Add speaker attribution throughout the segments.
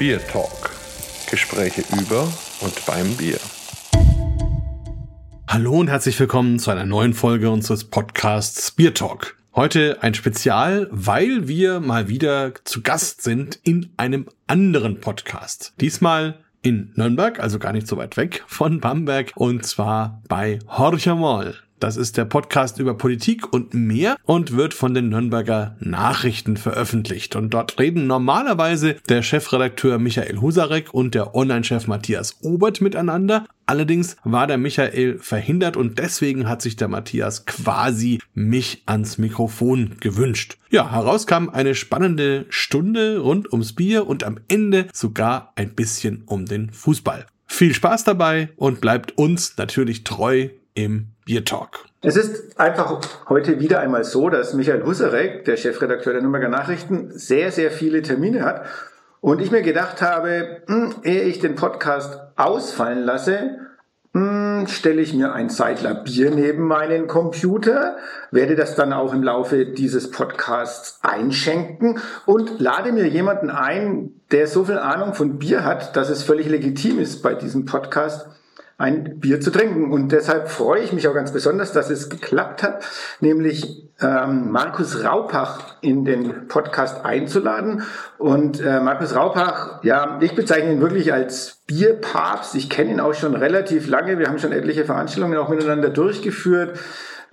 Speaker 1: Bier Talk. Gespräche über und beim Bier.
Speaker 2: Hallo und herzlich willkommen zu einer neuen Folge unseres Podcasts Bier Talk. Heute ein Spezial, weil wir mal wieder zu Gast sind in einem anderen Podcast. Diesmal in Nürnberg, also gar nicht so weit weg von Bamberg, und zwar bei Horcher Moll. Das ist der Podcast über Politik und mehr und wird von den Nürnberger Nachrichten veröffentlicht. Und dort reden normalerweise der Chefredakteur Michael Husarek und der Online-Chef Matthias Obert miteinander. Allerdings war der Michael verhindert und deswegen hat sich der Matthias quasi mich ans Mikrofon gewünscht. Ja, heraus kam eine spannende Stunde rund ums Bier und am Ende sogar ein bisschen um den Fußball. Viel Spaß dabei und bleibt uns natürlich treu im Bier Talk.
Speaker 3: Es ist einfach heute wieder einmal so, dass Michael Husarek, der Chefredakteur der Nürnberger Nachrichten, sehr, sehr viele Termine hat. Und ich mir gedacht habe, hm, ehe ich den Podcast ausfallen lasse, hm, stelle ich mir ein Seidler Bier neben meinen Computer, werde das dann auch im Laufe dieses Podcasts einschenken und lade mir jemanden ein, der so viel Ahnung von Bier hat, dass es völlig legitim ist, bei diesem Podcast ein Bier zu trinken. Und deshalb freue ich mich auch ganz besonders, dass es geklappt hat, nämlich ähm, Markus Raupach in den Podcast einzuladen. Und äh, Markus Raupach, ja, ich bezeichne ihn wirklich als Bierpapst. Ich kenne ihn auch schon relativ lange. Wir haben schon etliche Veranstaltungen auch miteinander durchgeführt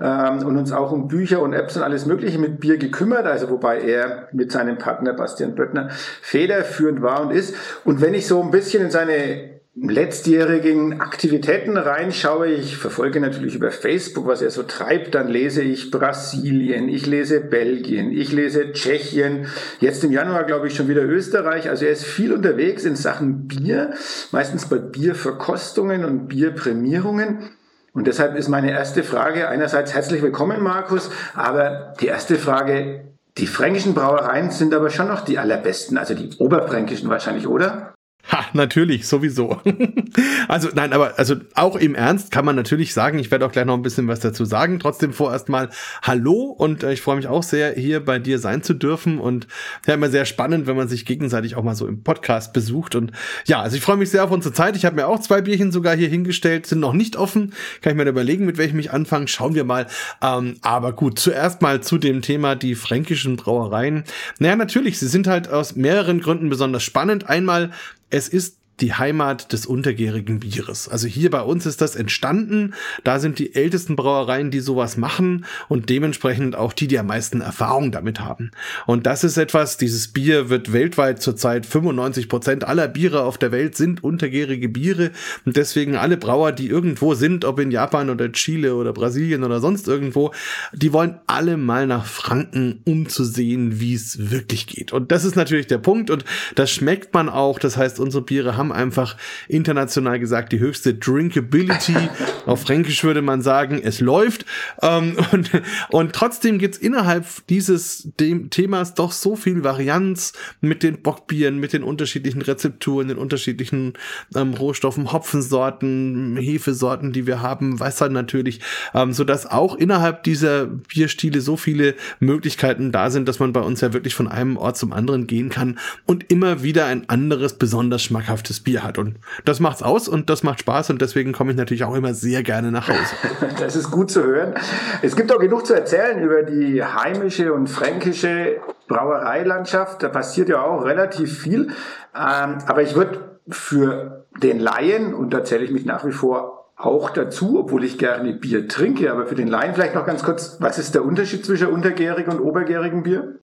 Speaker 3: ähm, und uns auch um Bücher und Apps und alles Mögliche mit Bier gekümmert, also wobei er mit seinem Partner Bastian Böttner federführend war und ist. Und wenn ich so ein bisschen in seine letztjährigen Aktivitäten reinschaue, ich verfolge natürlich über Facebook, was er so treibt, dann lese ich Brasilien, ich lese Belgien, ich lese Tschechien, jetzt im Januar glaube ich schon wieder Österreich. Also er ist viel unterwegs in Sachen Bier, meistens bei Bierverkostungen und Bierprämierungen. Und deshalb ist meine erste Frage einerseits herzlich willkommen, Markus, aber die erste Frage, die fränkischen Brauereien sind aber schon noch die allerbesten, also die oberfränkischen wahrscheinlich, oder?
Speaker 2: Ha, natürlich, sowieso. also nein, aber also auch im Ernst kann man natürlich sagen, ich werde auch gleich noch ein bisschen was dazu sagen. Trotzdem vorerst mal Hallo und äh, ich freue mich auch sehr, hier bei dir sein zu dürfen und ja immer sehr spannend, wenn man sich gegenseitig auch mal so im Podcast besucht. Und ja, also ich freue mich sehr auf unsere Zeit. Ich habe mir auch zwei Bierchen sogar hier hingestellt, sind noch nicht offen. Kann ich mir überlegen, mit welchem ich anfange. Schauen wir mal. Ähm, aber gut, zuerst mal zu dem Thema die fränkischen Brauereien. Naja, natürlich, sie sind halt aus mehreren Gründen besonders spannend. Einmal es ist die Heimat des untergärigen Bieres. Also hier bei uns ist das entstanden. Da sind die ältesten Brauereien, die sowas machen und dementsprechend auch die, die am meisten Erfahrung damit haben. Und das ist etwas, dieses Bier wird weltweit zurzeit 95 Prozent aller Biere auf der Welt sind untergärige Biere und deswegen alle Brauer, die irgendwo sind, ob in Japan oder Chile oder Brasilien oder sonst irgendwo, die wollen alle mal nach Franken, um zu sehen, wie es wirklich geht. Und das ist natürlich der Punkt und das schmeckt man auch. Das heißt, unsere Biere haben haben einfach international gesagt die höchste Drinkability. Auf Fränkisch würde man sagen, es läuft. Ähm, und, und trotzdem gibt's innerhalb dieses dem Themas doch so viel Varianz mit den Bockbieren, mit den unterschiedlichen Rezepturen, den unterschiedlichen ähm, Rohstoffen, Hopfensorten, Hefesorten, die wir haben, Wasser natürlich, ähm, so dass auch innerhalb dieser Bierstile so viele Möglichkeiten da sind, dass man bei uns ja wirklich von einem Ort zum anderen gehen kann und immer wieder ein anderes, besonders schmackhaftes gutes Bier hat. Und das macht's aus und das macht Spaß und deswegen komme ich natürlich auch immer sehr gerne nach Hause.
Speaker 3: Das ist gut zu hören. Es gibt auch genug zu erzählen über die heimische und fränkische Brauereilandschaft. Da passiert ja auch relativ viel. Ähm, aber ich würde für den Laien, und da zähle ich mich nach wie vor auch dazu, obwohl ich gerne Bier trinke, aber für den Laien vielleicht noch ganz kurz, was ist der Unterschied zwischen untergärigen und obergärigen Bier?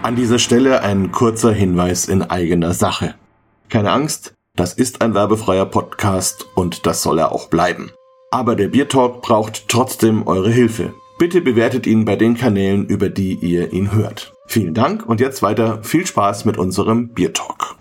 Speaker 4: An dieser Stelle ein kurzer Hinweis in eigener Sache. Keine Angst, das ist ein werbefreier Podcast und das soll er auch bleiben. Aber der Biertalk braucht trotzdem eure Hilfe. Bitte bewertet ihn bei den Kanälen, über die ihr ihn hört. Vielen Dank und jetzt weiter viel Spaß mit unserem Biertalk.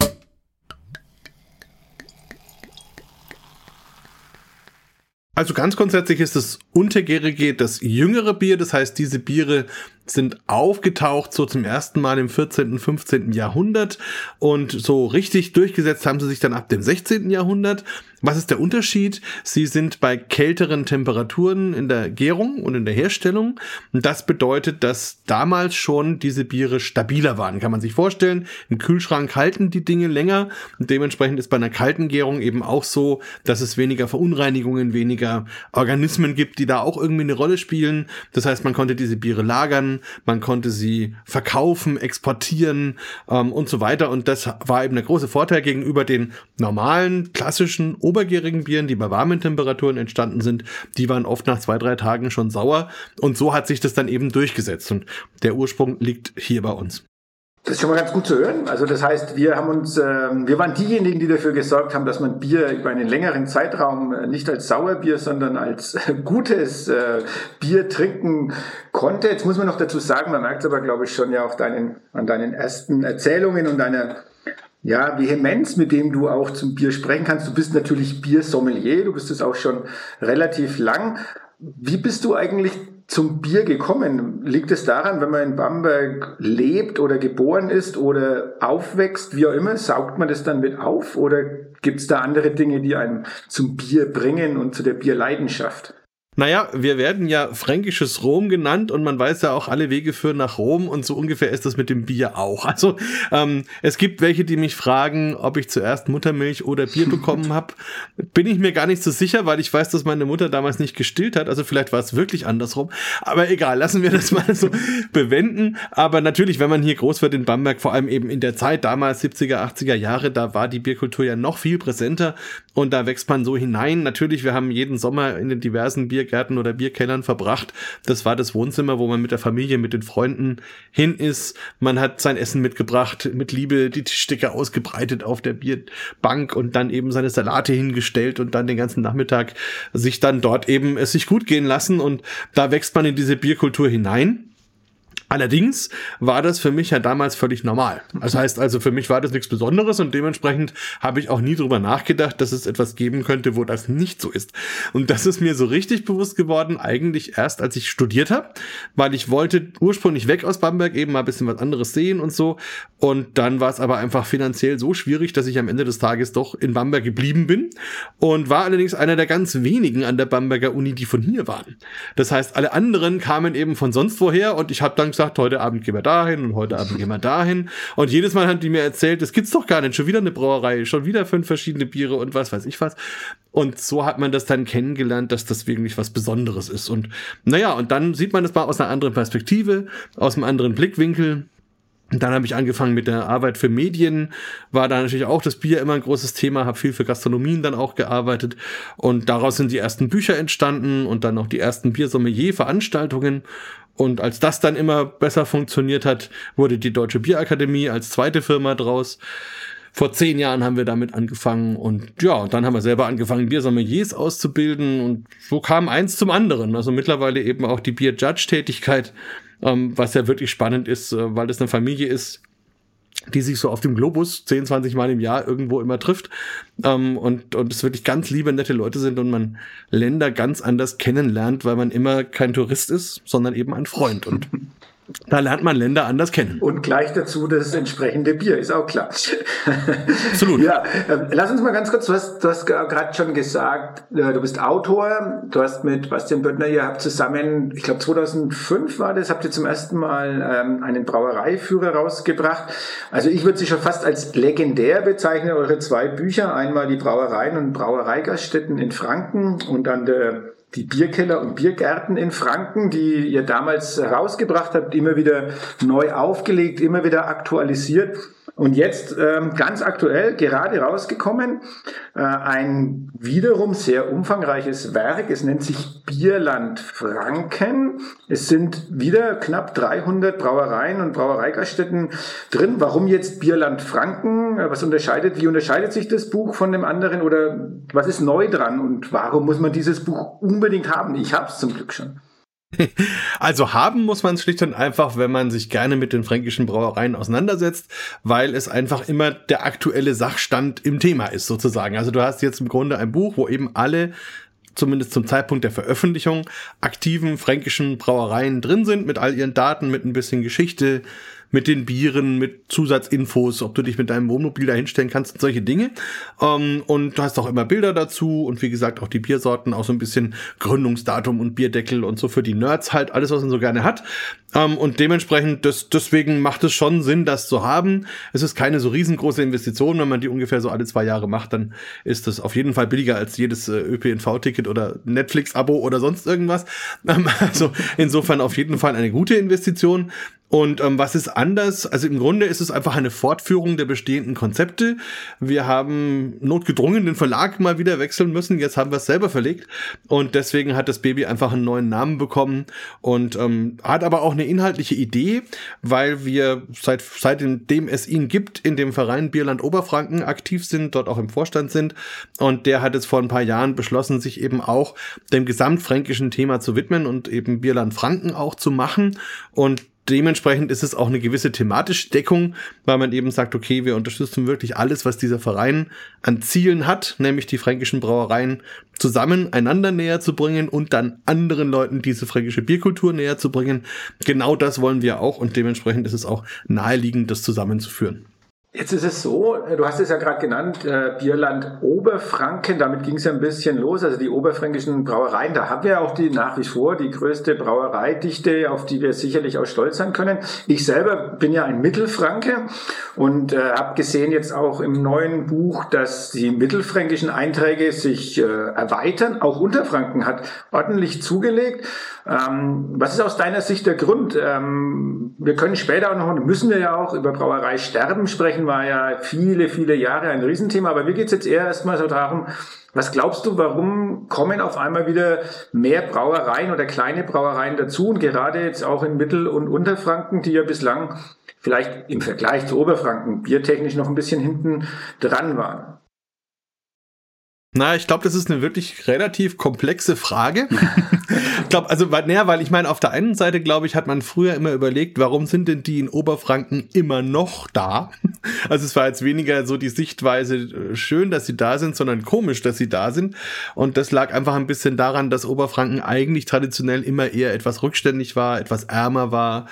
Speaker 2: Also ganz grundsätzlich ist das untergärige das jüngere Bier, das heißt diese Biere sind aufgetaucht so zum ersten Mal im 14., 15. Jahrhundert und so richtig durchgesetzt haben sie sich dann ab dem 16. Jahrhundert Was ist der Unterschied? Sie sind bei kälteren Temperaturen in der Gärung und in der Herstellung. Und das bedeutet, dass damals schon diese Biere stabiler waren. Kann man sich vorstellen. Im Kühlschrank halten die Dinge länger. Und dementsprechend ist bei einer kalten Gärung eben auch so, dass es weniger Verunreinigungen, weniger Organismen gibt, die da auch irgendwie eine Rolle spielen. Das heißt, man konnte diese Biere lagern, man konnte sie verkaufen, exportieren ähm, und so weiter. Und das war eben der große Vorteil gegenüber den normalen, klassischen, obergärigen Bieren, die bei warmen Temperaturen entstanden sind. Die waren oft nach zwei, drei Tagen schon sauer. Und so hat sich das dann eben durchgesetzt. Und der Ursprung liegt hier bei uns.
Speaker 3: Das ist schon mal ganz gut zu hören. Also das heißt, wir haben uns, äh, wir waren diejenigen, die dafür gesorgt haben, dass man Bier über einen längeren Zeitraum äh, nicht als Sauerbier, sondern als äh, gutes äh, Bier trinken konnte. Jetzt muss man noch dazu sagen, man merkt es aber, glaube ich, schon ja auch deinen, an deinen ersten Erzählungen und deiner ja, Vehemenz, mit dem du auch zum Bier sprechen kannst. Du bist natürlich Biersommelier, du bist es auch schon relativ lang. Wie bist du eigentlich zum Bier gekommen? Liegt es daran, wenn man in Bamberg lebt oder geboren ist oder aufwächst, wie auch immer, saugt man das dann mit auf oder gibt es da andere Dinge, die einen zum Bier bringen und zu der Bierleidenschaft?
Speaker 2: Naja, wir werden ja fränkisches Rom genannt und man weiß ja auch, alle Wege führen nach Rom und so ungefähr ist das mit dem Bier auch. Also ähm, es gibt welche, die mich fragen, ob ich zuerst Muttermilch oder Bier bekommen habe. Bin ich mir gar nicht so sicher, weil ich weiß, dass meine Mutter damals nicht gestillt hat. Also vielleicht war es wirklich andersrum. Aber egal, lassen wir das mal so bewenden. Aber natürlich, wenn man hier groß wird in Bamberg, vor allem eben in der Zeit damals 70er, 80er Jahre, da war die Bierkultur ja noch viel präsenter und da wächst man so hinein. Natürlich, wir haben jeden Sommer in den diversen Bier Biergärten oder Bierkellern verbracht. Das war das Wohnzimmer, wo man mit der Familie, mit den Freunden hin ist. Man hat sein Essen mitgebracht, mit Liebe die Tischdecke ausgebreitet auf der Bierbank und dann eben seine Salate hingestellt und dann den ganzen Nachmittag sich dann dort eben es sich gut gehen lassen und da wächst man in diese Bierkultur hinein. Allerdings war das für mich ja damals völlig normal. Das heißt also, für mich war das nichts Besonderes und dementsprechend habe ich auch nie drüber nachgedacht, dass es etwas geben könnte, wo das nicht so ist. Und das ist mir so richtig bewusst geworden, eigentlich erst als ich studiert habe, weil ich wollte ursprünglich weg aus Bamberg, eben mal ein bisschen was anderes sehen und so. Und dann war es aber einfach finanziell so schwierig, dass ich am Ende des Tages doch in Bamberg geblieben bin und war allerdings einer der ganz wenigen an der Bamberger Uni, die von hier waren. Das heißt, alle anderen kamen eben von sonst woher und ich habe dann gesagt, heute Abend gehen wir dahin und heute Abend gehen wir dahin. Und jedes Mal hat die mir erzählt, das gibt's doch gar nicht, schon wieder eine Brauerei, schon wieder fünf verschiedene Biere und was weiß ich was. Und so hat man das dann kennengelernt, dass das wirklich was Besonderes ist. Und naja, und dann sieht man das mal aus einer anderen Perspektive, aus einem anderen Blickwinkel. Und dann habe ich angefangen mit der Arbeit für Medien, war da natürlich auch das Bier immer ein großes Thema, habe viel für Gastronomien dann auch gearbeitet und daraus sind die ersten Bücher entstanden und dann noch die ersten Biersommelier-Veranstaltungen und als das dann immer besser funktioniert hat, wurde die Deutsche Bierakademie als zweite Firma draus. Vor zehn Jahren haben wir damit angefangen und ja, dann haben wir selber angefangen, Biersommeliers auszubilden und so kam eins zum anderen. Also mittlerweile eben auch die Bier-Judge-Tätigkeit, ähm, was ja wirklich spannend ist, äh, weil das eine Familie ist, die sich so auf dem Globus 10, 20 Mal im Jahr irgendwo immer trifft ähm, und, und es wirklich ganz liebe, nette Leute sind und man Länder ganz anders kennenlernt, weil man immer kein Tourist ist, sondern eben ein Freund. Und Da lernt man Länder anders kennen.
Speaker 3: Und gleich dazu das entsprechende Bier, ist auch klar.
Speaker 2: Absolut.
Speaker 3: ja, äh, lass uns mal ganz kurz, du hast, du hast gerade schon gesagt, äh, du bist Autor, du hast mit Bastian Böttner, ihr habt zusammen, ich glaube 2005 war das, habt ihr zum ersten Mal ähm, einen Brauereiführer rausgebracht. Also ich würde sie schon fast als legendär bezeichnen, eure zwei Bücher, einmal die Brauereien und Brauereigaststätten in Franken und dann der die Bierkeller und Biergärten in Franken, die ihr damals rausgebracht habt, immer wieder neu aufgelegt, immer wieder aktualisiert. Und jetzt ähm, ganz aktuell, gerade rausgekommen, äh, ein wiederum sehr umfangreiches Werk. Es nennt sich Bierland Franken. Es sind wieder knapp 300 Brauereien und Brauereigaststätten drin. Warum jetzt Bierland Franken? Was unterscheidet, wie unterscheidet sich das Buch von dem anderen oder was ist neu dran und warum muss man dieses Buch unbedingt haben? Ich habe es zum Glück schon.
Speaker 2: Also haben muss man es schlicht und einfach, wenn man sich gerne mit den fränkischen Brauereien auseinandersetzt, weil es einfach immer der aktuelle Sachstand im Thema ist, sozusagen. Also du hast jetzt im Grunde ein Buch, wo eben alle zumindest zum Zeitpunkt der Veröffentlichung aktiven fränkischen Brauereien drin sind, mit all ihren Daten, mit ein bisschen Geschichte, mit den Bieren, mit Zusatzinfos, ob du dich mit deinem Wohnmobil da hinstellen kannst und solche Dinge. Ähm, und du hast auch immer Bilder dazu und wie gesagt auch die Biersorten, auch so ein bisschen Gründungsdatum und Bierdeckel und so für die Nerds halt, alles, was man so gerne hat. Ähm, und dementsprechend, das, deswegen macht es schon Sinn, das zu haben. Es ist keine so riesengroße Investition. Wenn man die ungefähr so alle zwei Jahre macht, dann ist das auf jeden Fall billiger als jedes äh, ÖPNV-Ticket oder Netflix-Abo oder sonst irgendwas. Ähm, also insofern auf jeden Fall eine gute Investition. Und ähm, was ist anders? Also im Grunde ist es einfach eine Fortführung der bestehenden Konzepte. Wir haben notgedrungen den Verlag mal wieder wechseln müssen. Jetzt haben wir es selber verlegt. Und deswegen hat das Baby einfach einen neuen Namen bekommen und ähm, hat aber auch eine inhaltliche Idee, weil wir seit seitdem es ihn gibt in dem Verein Bierland Oberfranken aktiv sind, dort auch im Vorstand sind. Und der hat jetzt vor ein paar Jahren beschlossen, sich eben auch dem gesamtfränkischen Thema zu widmen und eben Bierland Franken auch zu machen. Und dementsprechend ist es auch eine gewisse thematische Deckung, weil man eben sagt, okay, wir unterstützen wirklich alles, was dieser Verein an Zielen hat, nämlich die fränkischen Brauereien zusammen einander näher zu bringen und dann anderen Leuten diese fränkische Bierkultur näher zu bringen. Genau das wollen wir auch und dementsprechend ist es auch naheliegend, das zusammenzuführen.
Speaker 3: Jetzt ist es so, du hast es ja gerade genannt, äh, Bierland Oberfranken, damit ging es ja ein bisschen los, also die oberfränkischen Brauereien, da haben wir auch die nach wie vor die größte Brauereidichte, auf die wir sicherlich auch stolz sein können. Ich selber bin ja ein Mittelfranke und äh, habe gesehen jetzt auch im neuen Buch, dass die mittelfränkischen Einträge sich äh, erweitern. Auch Unterfranken hat ordentlich zugelegt. Ähm, was ist aus deiner Sicht der Grund? Ähm, wir können später auch noch, müssen wir ja auch über Brauerei sterben sprechen war ja viele, viele Jahre ein Riesenthema. Aber mir geht es jetzt eher erstmal so darum, was glaubst du, warum kommen auf einmal wieder mehr Brauereien oder kleine Brauereien dazu und gerade jetzt auch in Mittel- und Unterfranken, die ja bislang vielleicht im Vergleich zu Oberfranken biertechnisch noch ein bisschen hinten dran waren?
Speaker 2: Na, ich glaube, das ist eine wirklich relativ komplexe Frage. ich glaube, also, naja, weil ich meine, auf der einen Seite, glaube ich, hat man früher immer überlegt, warum sind denn die in Oberfranken immer noch da? Also es war jetzt weniger so die Sichtweise äh, schön, dass sie da sind, sondern komisch, dass sie da sind. Und das lag einfach ein bisschen daran, dass Oberfranken eigentlich traditionell immer eher etwas rückständig war, etwas ärmer war,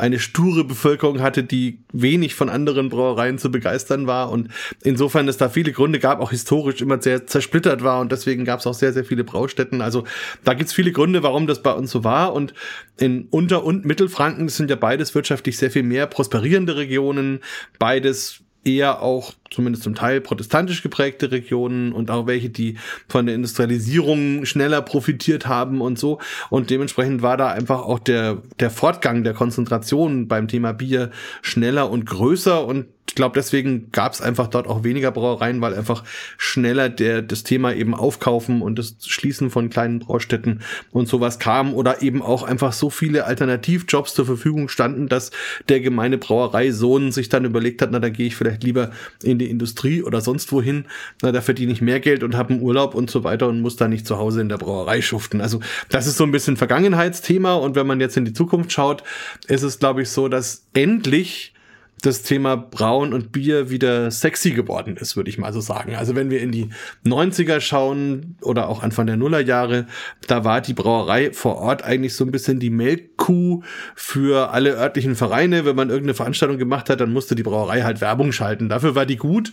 Speaker 2: eine sture Bevölkerung hatte, die wenig von anderen Brauereien zu begeistern war. Und insofern es da viele Gründe gab, auch historisch immer sehr zersplittert war. Und deswegen gab es auch sehr, sehr viele Braustätten. Also da gibt's viele Gründe, warum das bei uns so war. Und in Unter- und Mittelfranken sind ja beides wirtschaftlich sehr viel mehr prosperierende Regionen. Beides eher auch zumindest zum Teil protestantisch geprägte Regionen und auch welche, die von der Industrialisierung schneller profitiert haben und so. Und dementsprechend war da einfach auch der, der Fortgang der Konzentration beim Thema Bier schneller und größer und ich glaube, deswegen gab es einfach dort auch weniger Brauereien, weil einfach schneller der das Thema eben aufkaufen und das Schließen von kleinen Braustätten und sowas kam oder eben auch einfach so viele Alternativjobs zur Verfügung standen, dass der gemeine Brauereisohn sich dann überlegt hat, na, da gehe ich vielleicht lieber in die Industrie oder sonst wohin, na, da verdiene ich mehr Geld und habe einen Urlaub und so weiter und muss da nicht zu Hause in der Brauerei schuften. Also das ist so ein bisschen Vergangenheitsthema und wenn man jetzt in die Zukunft schaut, ist es, glaube ich, so, dass endlich das Thema Braun und Bier wieder sexy geworden ist, würde ich mal so sagen. Also wenn wir in die 90er schauen oder auch Anfang der Nullerjahre, da war die Brauerei vor Ort eigentlich so ein bisschen die Melkkuh für alle örtlichen Vereine. Wenn man irgendeine Veranstaltung gemacht hat, dann musste die Brauerei halt Werbung schalten. Dafür war die gut.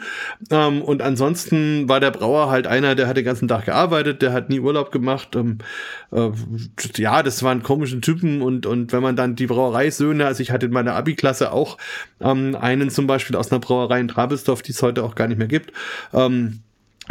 Speaker 2: Ähm, und ansonsten war der Brauer halt einer, der hat den ganzen Tag gearbeitet, der hat nie Urlaub gemacht. Ähm, äh, ja, das waren komische Typen und, und wenn man dann die Brauereisöhne, also ich hatte in meiner Abi-Klasse auch ähm, einen zum Beispiel aus einer Brauerei in Trabelsdorf, die es heute auch gar nicht mehr gibt. Ähm,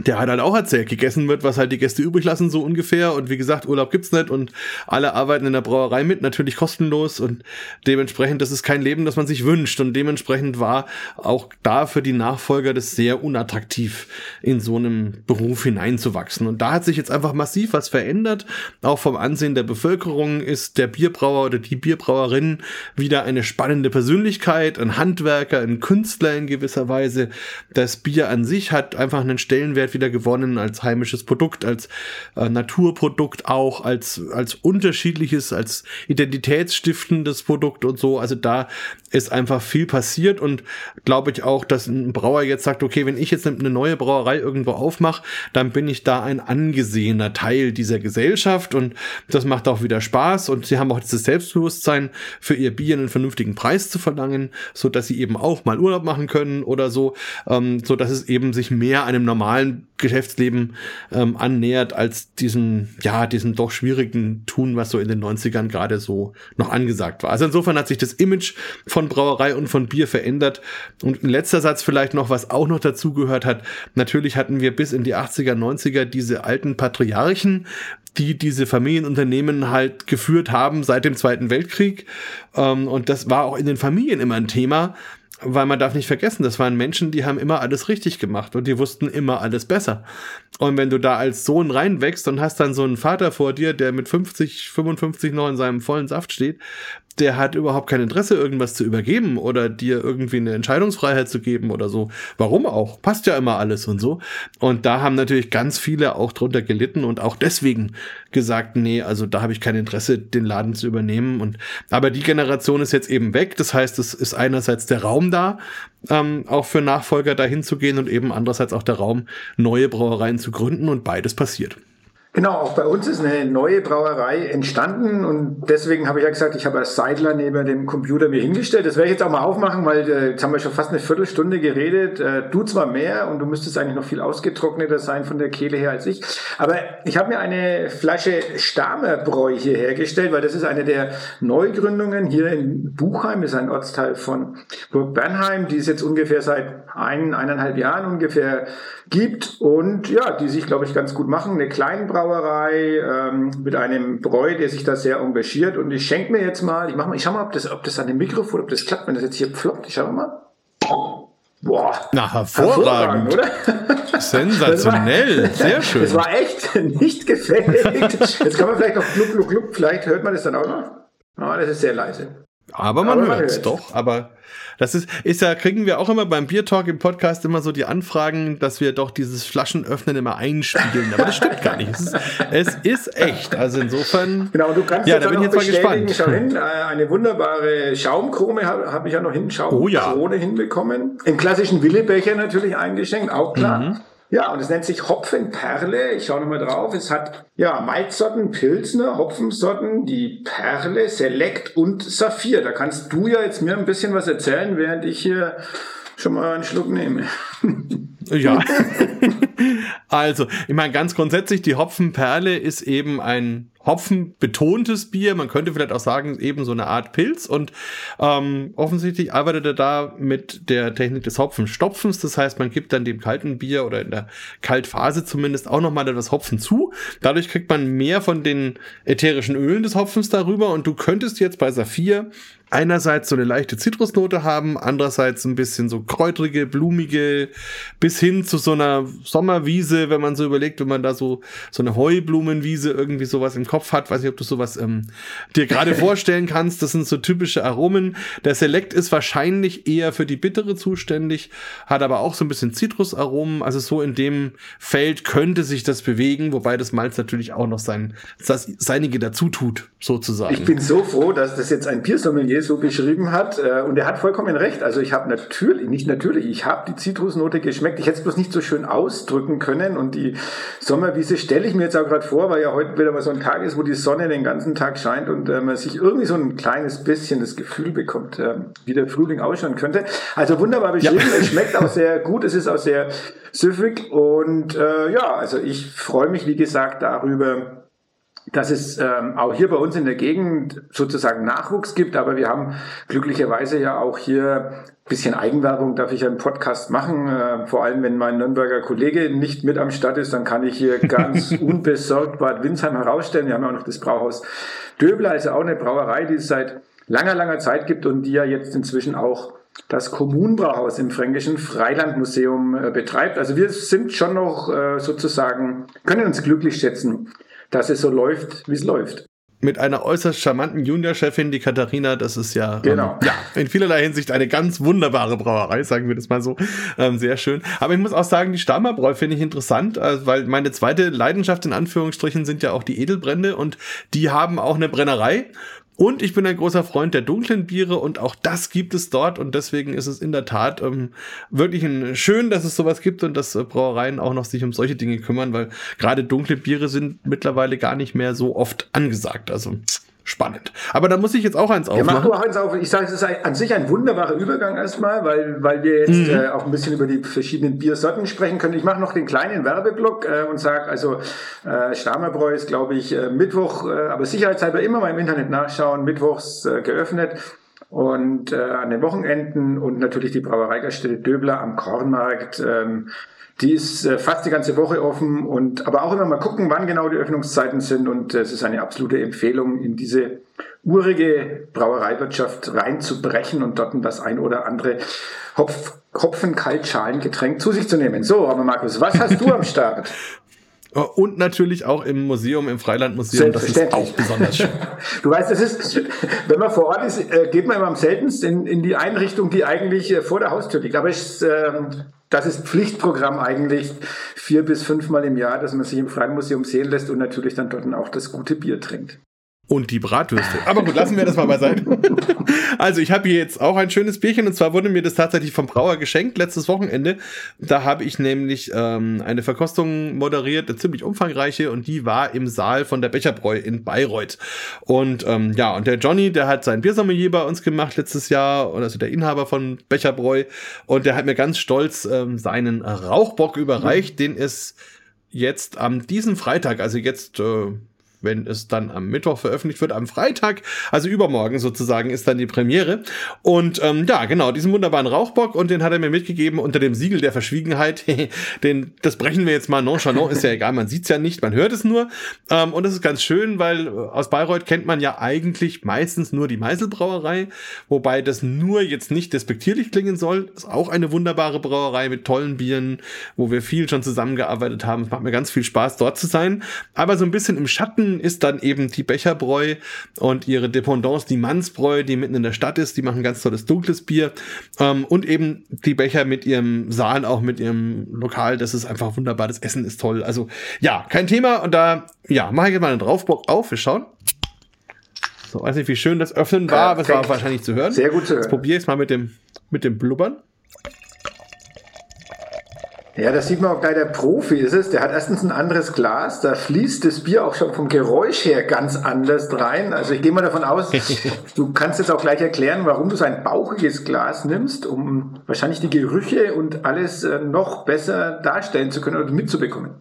Speaker 2: der hat halt auch erzählt, gegessen wird, was halt die Gäste übrig lassen, so ungefähr. Und wie gesagt, Urlaub gibt's nicht und alle arbeiten in der Brauerei mit, natürlich kostenlos und dementsprechend, das ist kein Leben, das man sich wünscht. Und dementsprechend war auch da für die Nachfolger das sehr unattraktiv, in so einem Beruf hineinzuwachsen. Und da hat sich jetzt einfach massiv was verändert. Auch vom Ansehen der Bevölkerung ist der Bierbrauer oder die Bierbrauerin wieder eine spannende Persönlichkeit, ein Handwerker, ein Künstler in gewisser Weise. Das Bier an sich hat einfach einen Stellenwert Stellenwert wieder gewonnen als heimisches Produkt, als äh, Naturprodukt auch, als, als unterschiedliches, als identitätsstiftendes Produkt und so. Also da ist einfach viel passiert und glaube ich auch, dass ein Brauer jetzt sagt, okay, wenn ich jetzt eine neue Brauerei irgendwo aufmache, dann bin ich da ein angesehener Teil dieser Gesellschaft und das macht auch wieder Spaß und sie haben auch dieses Selbstbewusstsein für ihr Bier einen vernünftigen Preis zu verlangen, so dass sie eben auch mal Urlaub machen können oder so, ähm, so dass es eben sich mehr einem normalen Geschäftsleben ähm, annähert als diesen, ja, diesen doch schwierigen Tun, was so in den 90ern gerade so noch angesagt war. Also insofern hat sich das Image von Brauerei und von Bier verändert. Und ein letzter Satz vielleicht noch, was auch noch dazugehört hat. Natürlich hatten wir bis in die 80er, 90er diese alten Patriarchen, die diese Familienunternehmen halt geführt haben seit dem Zweiten Weltkrieg. Ähm, und das war auch in den Familien immer ein Thema weil man darf nicht vergessen, das waren Menschen, die haben immer alles richtig gemacht und die wussten immer alles besser. Und wenn du da als Sohn reinwächst und hast dann so einen Vater vor dir, der mit 50, 55 noch in seinem vollen Saft steht, der hat überhaupt kein Interesse, irgendwas zu übergeben oder dir irgendwie eine Entscheidungsfreiheit zu geben oder so. Warum auch? Passt ja immer alles und so. Und da haben natürlich ganz viele auch drunter gelitten und auch deswegen gesagt, nee, also da habe ich kein Interesse, den Laden zu übernehmen. Und aber die Generation ist jetzt eben weg. Das heißt, es ist einerseits der Raum da, ähm, auch für Nachfolger dahin zu gehen und eben andererseits auch der Raum, neue Brauereien zu gründen und beides passiert.
Speaker 3: Genau, auch bei uns ist eine neue Brauerei entstanden und deswegen habe ich ja gesagt, ich habe als Seidler neben dem Computer mir hingestellt. Das werde ich jetzt auch mal aufmachen, weil äh, jetzt haben wir schon fast eine Viertelstunde geredet. Äh, du zwar mehr und du müsstest eigentlich noch viel ausgetrockneter sein von der Kehle her als ich, aber ich habe mir eine Flasche Stamerbräu hier hergestellt, weil das ist eine der Neugründungen hier in Buchheim, ist ein Ortsteil von Burg Bernheim, die es jetzt ungefähr seit ein, eineinhalb Jahren ungefähr gibt und ja, die sich, glaube ich, ganz gut machen. Eine kleine Brauerei ähm, mit einem Bräu, der sich da sehr engagiert. Und ich schenke mir jetzt mal, ich mach mal, ich schau mal, ob das, ob das an dem Mikrofon, ob das klappt, wenn das jetzt hier floppt. Ich schau mal.
Speaker 2: Boah. Na, hervorragend. hervorragend oder? Sensationell.
Speaker 3: War,
Speaker 2: Sehr schön.
Speaker 3: Das war echt nicht gefällt. Jetzt kann man vielleicht noch gluck, gluck, gluck. Vielleicht hört man das dann auch noch. Ah, das ist sehr leise.
Speaker 2: Aber man hört es doch. Aber das ist, ist ja, kriegen wir auch immer beim Bier Talk im Podcast immer so die Anfragen, dass wir doch dieses Flaschenöffnen immer einspielen. Aber das stimmt gar nicht. Es ist, es ist echt. Also insofern.
Speaker 3: Genau, du kannst ja, da bin ich jetzt mal gespannt. Schau hin, äh, eine wunderbare Schaumkrone habe hab ich ja noch hin, Schaumkrone oh, ja. hinbekommen. Im klassischen Willebecher natürlich eingeschenkt, auch klar. Mhm. Ja, und es nennt sich Hopfenperle. Ich schaue nochmal drauf. Es hat ja Malzsorten, Pilzner, Hopfensorten, die Perle, Select und Saphir. Da kannst du ja jetzt mir ein bisschen was erzählen, während ich hier schon mal einen Schluck nehme.
Speaker 2: Ja. also, ich meine, ganz grundsätzlich, die Hopfenperle ist eben ein hopfenbetontes Bier. Man könnte vielleicht auch sagen, eben so eine Art Pilz. Und ähm, offensichtlich arbeitet er da mit der Technik des Hopfenstopfens. Das heißt, man gibt dann dem kalten Bier oder in der Kaltphase zumindest auch nochmal etwas Hopfen zu. Dadurch kriegt man mehr von den ätherischen Ölen des Hopfens darüber. Und du könntest jetzt bei Saphir einerseits so eine leichte Zitrusnote haben, andererseits ein bisschen so kräutrige, blumige, bis hin zu so einer Sommerwiese, wenn man so überlegt, wenn man da so, so eine Heublumenwiese irgendwie sowas im Kopf hat. Weiß nicht, ob du sowas ähm, dir gerade vorstellen kannst. Das sind so typische Aromen. Der Select ist wahrscheinlich eher für die bittere zuständig, hat aber auch so ein bisschen Zitrusaromen. Also so in dem Feld könnte sich das bewegen, wobei das Malz natürlich auch noch sein, das Seinige dazu tut, sozusagen.
Speaker 3: Ich bin so froh, dass das jetzt ein Biersommelier Sommelier so beschrieben hat. Äh, und er hat vollkommen recht. Also ich habe natürlich, nicht natürlich, ich habe die Zitrusnote geschmeckt. Ich hätte es bloß nicht so schön ausdrücken können. Und die Sommerwiese stelle ich mir jetzt auch gerade vor, weil ja heute wieder mal so ein Tag ist, wo die Sonne den ganzen Tag scheint und äh, man sich irgendwie so ein kleines bisschen das Gefühl bekommt, äh, wie der Frühling ausschauen könnte. Also wunderbar beschrieben. Ja. Es schmeckt auch sehr gut. Es ist auch sehr süffig. Und äh, ja, also ich freue mich, wie gesagt, darüber, dass es ähm, auch hier bei uns in der Gegend sozusagen Nachwuchs gibt, aber wir haben glücklicherweise ja auch hier bisschen Eigenwerbung darf ich im Podcast machen. Äh, vor allem, wenn mein Nürnberger Kollege nicht mit am Start ist, dann kann ich hier ganz unbesorgt Bad Windsheim herausstellen. Wir haben ja auch noch das Brauhaus Döbler, also auch eine Brauerei, die es seit langer, langer Zeit gibt und die ja jetzt inzwischen auch das Kommunbrauhaus im Fränkischen Freilandmuseum äh, betreibt. Also wir sind schon noch äh, sozusagen, können uns glücklich schätzen, dass es so läuft, wie es läuft.
Speaker 2: mit einer äußerst charmanten Juniorchefin, die Katharina. Das ist ja,
Speaker 3: genau.
Speaker 2: ähm, ja in vielerlei Hinsicht eine ganz wunderbare Brauerei, sagen wir das mal so. Ähm, sehr schön. Aber ich muss auch sagen, die Stammerbräu finde ich interessant, äh, weil meine zweite Leidenschaft in Anführungsstrichen sind ja auch die Edelbrände und die haben auch eine Brennerei. Und ich bin ein großer Freund der dunklen Biere und auch das gibt es dort und deswegen ist es in der Tat ähm, wirklich ein, schön, dass es sowas gibt und dass äh, Brauereien auch noch sich um solche Dinge kümmern, weil gerade dunkle Biere sind mittlerweile gar nicht mehr so oft angesagt. Also spannend. Aber da muss ich jetzt auch eins aufmachen. Ja, mach
Speaker 3: auch eins auf. Ich sage, es ist an sich ein wunderbarer Übergang erstmal, weil, weil wir jetzt mhm. äh, auch ein bisschen über die verschiedenen Biersorten sprechen können. Ich mache noch den kleinen Werbeblock äh, und sage, also äh, Stamerbräu ist, glaube ich, äh, Mittwoch, äh, aber sicherheitshalber immer mal im Internet nachschauen, mittwochs äh, geöffnet. Und äh, an den Wochenenden und natürlich die Brauereigastelle Döbler am Kornmarkt. Ähm, die ist äh, fast die ganze Woche offen und aber auch immer mal gucken, wann genau die Öffnungszeiten sind. Und äh, es ist eine absolute Empfehlung, in diese urige Brauereiwirtschaft reinzubrechen und dort das ein oder andere Hopf, Hopfen-Kaltschalengetränk zu sich zu nehmen. So, aber Markus, was hast du am Start?
Speaker 2: Und natürlich auch im Museum, im Freilandmuseum. Das ist auch besonders schön.
Speaker 3: du weißt, es ist, wenn man vor Ort ist, äh, geht man immer am seltensten in, in die Einrichtung, die eigentlich äh, vor der Haustür liegt. Aber es, ähm, das ist Pflichtprogramm eigentlich vier bis fünfmal im Jahr, dass man sich im Freilandmuseum sehen lässt und natürlich dann dort auch das gute Bier trinkt.
Speaker 2: Und die Bratwürste. Aber gut, lassen wir das mal beiseite. Also ich habe hier jetzt auch ein schönes Bierchen und zwar wurde mir das tatsächlich vom Brauer geschenkt letztes Wochenende. Da habe ich nämlich ähm, eine Verkostung moderiert, eine ziemlich umfangreiche und die war im Saal von der Becherbräu in Bayreuth. Und ähm, ja, und der Johnny, der hat sein Biersommelier bei uns gemacht letztes Jahr, also der Inhaber von Becherbräu und der hat mir ganz stolz ähm, seinen Rauchbock überreicht, mhm. den es jetzt am diesen Freitag, also jetzt äh, wenn es dann am Mittwoch veröffentlicht wird, am Freitag, also übermorgen sozusagen, ist dann die Premiere. Und ähm, ja, genau, diesen wunderbaren Rauchbock und den hat er mir mitgegeben unter dem Siegel der Verschwiegenheit. den, das brechen wir jetzt mal nonchalant, ist ja egal, man sieht's ja nicht, man hört es nur. Ähm, und das ist ganz schön, weil aus Bayreuth kennt man ja eigentlich meistens nur die Meiselbrauerei, wobei das nur jetzt nicht despektierlich klingen soll. Ist auch eine wunderbare Brauerei mit tollen Bieren, wo wir viel schon zusammengearbeitet haben. Es macht mir ganz viel Spaß, dort zu sein. Aber so ein bisschen im Schatten ist dann eben die Becherbräu und ihre Dependance, die Mannsbräu, die mitten in der Stadt ist. Die machen ganz tolles dunkles Bier. Ähm, und eben die Becher mit ihrem Saal, auch mit ihrem Lokal. Das ist einfach wunderbar. Das Essen ist toll. Also ja, kein Thema. Und da, ja, mache ich jetzt mal einen Draufbock auf. Wir schauen. So, weiß nicht, wie schön das Öffnen war, aber es war wahrscheinlich zu hören.
Speaker 3: Sehr gut zu hören.
Speaker 2: Jetzt probiere ich es mal mit dem, mit dem Blubbern.
Speaker 3: Ja, das sieht man auch gleich, der Profi ist es. Der hat erstens ein anderes Glas, da fließt das Bier auch schon vom Geräusch her ganz anders rein. Also ich gehe mal davon aus, du kannst jetzt auch gleich erklären, warum du so ein bauchiges Glas nimmst, um wahrscheinlich die Gerüche und alles äh, noch besser darstellen zu können oder mitzubekommen.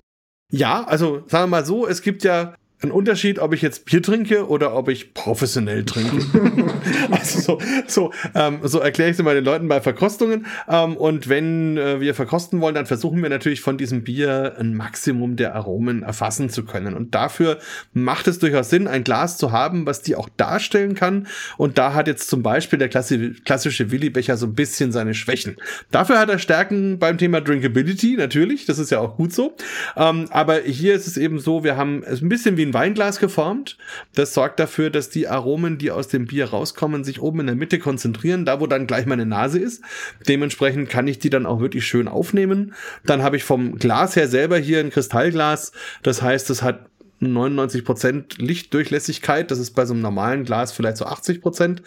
Speaker 2: Ja, also sagen wir mal so, es gibt ja ein Unterschied, ob ich jetzt Bier trinke oder ob ich professionell trinke. also so, so, ähm, so erkläre ich es immer den Leuten bei Verkostungen. Ähm, und wenn äh, wir verkosten wollen, dann versuchen wir natürlich von diesem Bier ein Maximum der Aromen erfassen zu können. Und dafür macht es durchaus Sinn, ein Glas zu haben, was die auch darstellen kann. Und da hat jetzt zum Beispiel der klassi klassische Willi-Becher so ein bisschen seine Schwächen. Dafür hat er Stärken beim Thema Drinkability, natürlich. Das ist ja auch gut so. Ähm, aber hier ist es eben so, wir haben es ein bisschen wie ein Weinglas geformt. Das sorgt dafür, dass die Aromen, die aus dem Bier rauskommen, sich oben in der Mitte konzentrieren, da wo dann gleich meine Nase ist. Dementsprechend kann ich die dann auch wirklich schön aufnehmen. Dann habe ich vom Glas her selber hier ein Kristallglas. Das heißt, es hat 99% Lichtdurchlässigkeit. Das ist bei so einem normalen Glas vielleicht so 80%.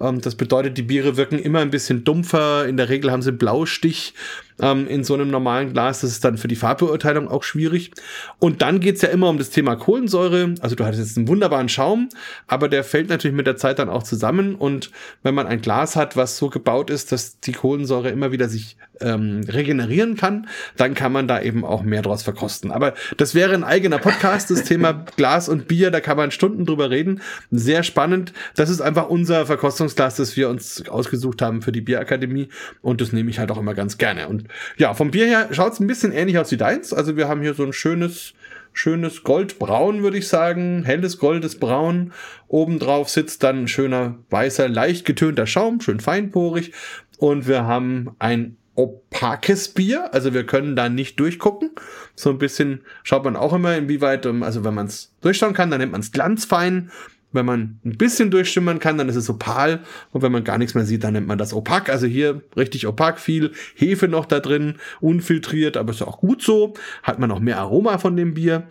Speaker 2: Ähm, das bedeutet, die Biere wirken immer ein bisschen dumpfer. In der Regel haben sie Blaustich ähm, in so einem normalen Glas. Das ist dann für die Farbbeurteilung auch schwierig. Und dann geht's ja immer um das Thema Kohlensäure. Also du hattest jetzt einen wunderbaren Schaum, aber der fällt natürlich mit der Zeit dann auch zusammen. Und wenn man ein Glas hat, was so gebaut ist, dass die Kohlensäure immer wieder sich ähm, regenerieren kann, dann kann man da eben auch mehr draus verkosten. Aber das wäre ein eigener Podcast, das Thema Glas und Bier, da kann man Stunden drüber reden. Sehr spannend. Das ist einfach unser Verkostungsglas, das wir uns ausgesucht haben für die Bierakademie und das nehme ich halt auch immer ganz gerne. Und ja, vom Bier her schaut es ein bisschen ähnlich aus wie deins. Also wir haben hier so ein schönes, schönes Goldbraun, würde ich sagen. Helles goldes Braun. Obendrauf sitzt dann ein schöner weißer, leicht getönter Schaum, schön feinporig. Und wir haben ein opakes Bier, also wir können da nicht durchgucken. So ein bisschen schaut man auch immer, inwieweit, ähm, also wenn man es durchschauen kann, dann nennt man es glanzfein. Wenn man ein bisschen durchschimmern kann, dann ist es opal. Und wenn man gar nichts mehr sieht, dann nennt man das opak. Also hier richtig opak, viel Hefe noch da drin, unfiltriert, aber ist auch gut so. Hat man auch mehr Aroma von dem Bier.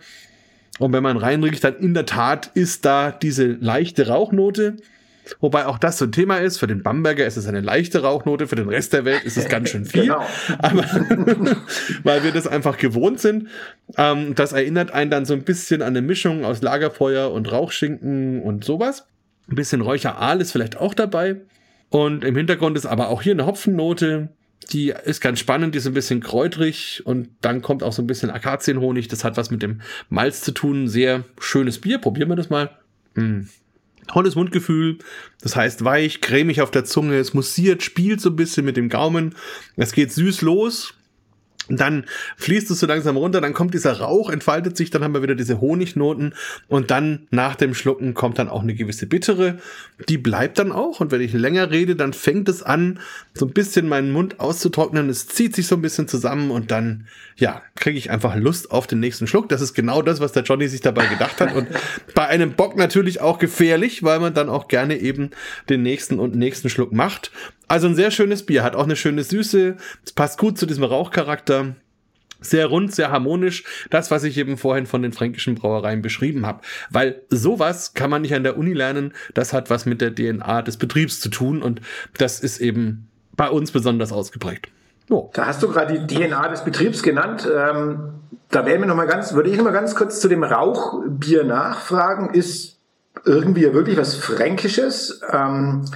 Speaker 2: Und wenn man reinriecht, dann in der Tat ist da diese leichte Rauchnote. Wobei auch das so ein Thema ist. Für den Bamberger ist es eine leichte Rauchnote, für den Rest der Welt ist es ganz schön viel. genau. Aber weil wir das einfach gewohnt sind. Ähm, das erinnert einen dann so ein bisschen an eine Mischung aus Lagerfeuer und Rauchschinken und sowas. Ein bisschen Räucheraal ist vielleicht auch dabei. Und im Hintergrund ist aber auch hier eine Hopfennote. Die ist ganz spannend, die ist ein bisschen kräutrig und dann kommt auch so ein bisschen Akazienhonig. Das hat was mit dem Malz zu tun. Sehr schönes Bier. Probieren wir das mal. Mm. Tolles Mundgefühl, das heißt weich, cremig auf der Zunge, es mussiert, spielt so ein bisschen mit dem Gaumen, es geht süß los, dann fließt es so langsam runter, dann kommt dieser Rauch, entfaltet sich, dann haben wir wieder diese Honignoten und dann nach dem Schlucken kommt dann auch eine gewisse bittere. Die bleibt dann auch und wenn ich länger rede, dann fängt es an, so ein bisschen meinen Mund auszutrocknen. Es zieht sich so ein bisschen zusammen und dann, ja, kriege ich einfach Lust auf den nächsten Schluck. Das ist genau das, was der Johnny sich dabei gedacht hat und bei einem Bock natürlich auch gefährlich, weil man dann auch gerne eben den nächsten und nächsten Schluck macht. Also ein sehr schönes Bier, hat auch eine schöne Süße, es passt gut zu diesem Rauchcharakter. Sehr rund, sehr harmonisch. Das, was ich eben vorhin von den fränkischen Brauereien beschrieben habe. Weil sowas kann man nicht an der Uni lernen. Das hat was mit der DNA des Betriebs zu tun und das ist eben bei uns besonders ausgeprägt.
Speaker 3: Oh. Da hast du gerade die DNA des Betriebs genannt. Ähm, da wäre mir noch mal ganz, würde ich noch mal ganz kurz zu dem Rauchbier nachfragen. Ist irgendwie wirklich was Fränkisches? Ähm,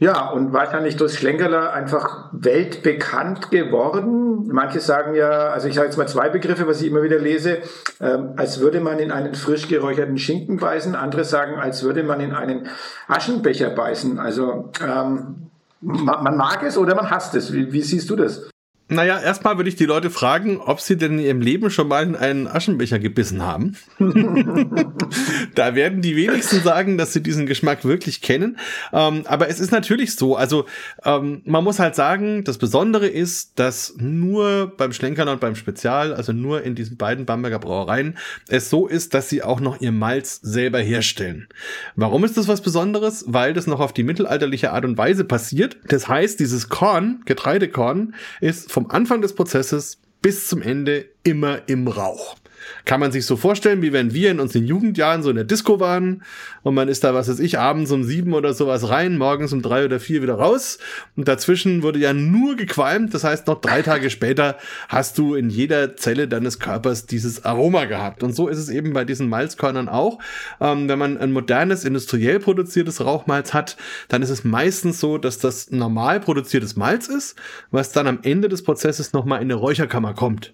Speaker 3: ja, und wahrscheinlich durch Schlenkerler einfach weltbekannt geworden. Manche sagen ja, also ich sage jetzt mal zwei Begriffe, was ich immer wieder lese, ähm, als würde man in einen frisch geräucherten Schinken beißen. Andere sagen, als würde man in einen Aschenbecher beißen. Also ähm, man mag es oder man hasst es. Wie, wie siehst du das?
Speaker 2: Naja, erstmal würde ich die Leute fragen, ob sie denn in ihrem Leben schon mal in einen Aschenbecher gebissen haben. da werden die wenigsten sagen, dass sie diesen Geschmack wirklich kennen. Ähm, aber es ist natürlich so. Also ähm, man muss halt sagen, das Besondere ist, dass nur beim Schlenkern und beim Spezial, also nur in diesen beiden Bamberger Brauereien, es so ist, dass sie auch noch ihr Malz selber herstellen. Warum ist das was Besonderes? Weil das noch auf die mittelalterliche Art und Weise passiert. Das heißt, dieses Korn, Getreidekorn, ist vom Anfang des Prozesses bis zum Ende immer im Rauch. Kann man sich so vorstellen, wie wenn wir in unseren Jugendjahren so in der Disco waren und man ist da, was weiß ich, abends um sieben oder sowas rein, morgens um drei oder vier wieder raus und dazwischen wurde ja nur gequalmt. Das heißt, noch drei Tage später hast du in jeder Zelle deines Körpers dieses Aroma gehabt. Und so ist es eben bei diesen Malzkörnern auch. Ähm, wenn man ein modernes, industriell produziertes Rauchmalz hat, dann ist es meistens so, dass das normal produziertes Malz ist, was dann am Ende des Prozesses nochmal in eine Räucherkammer kommt.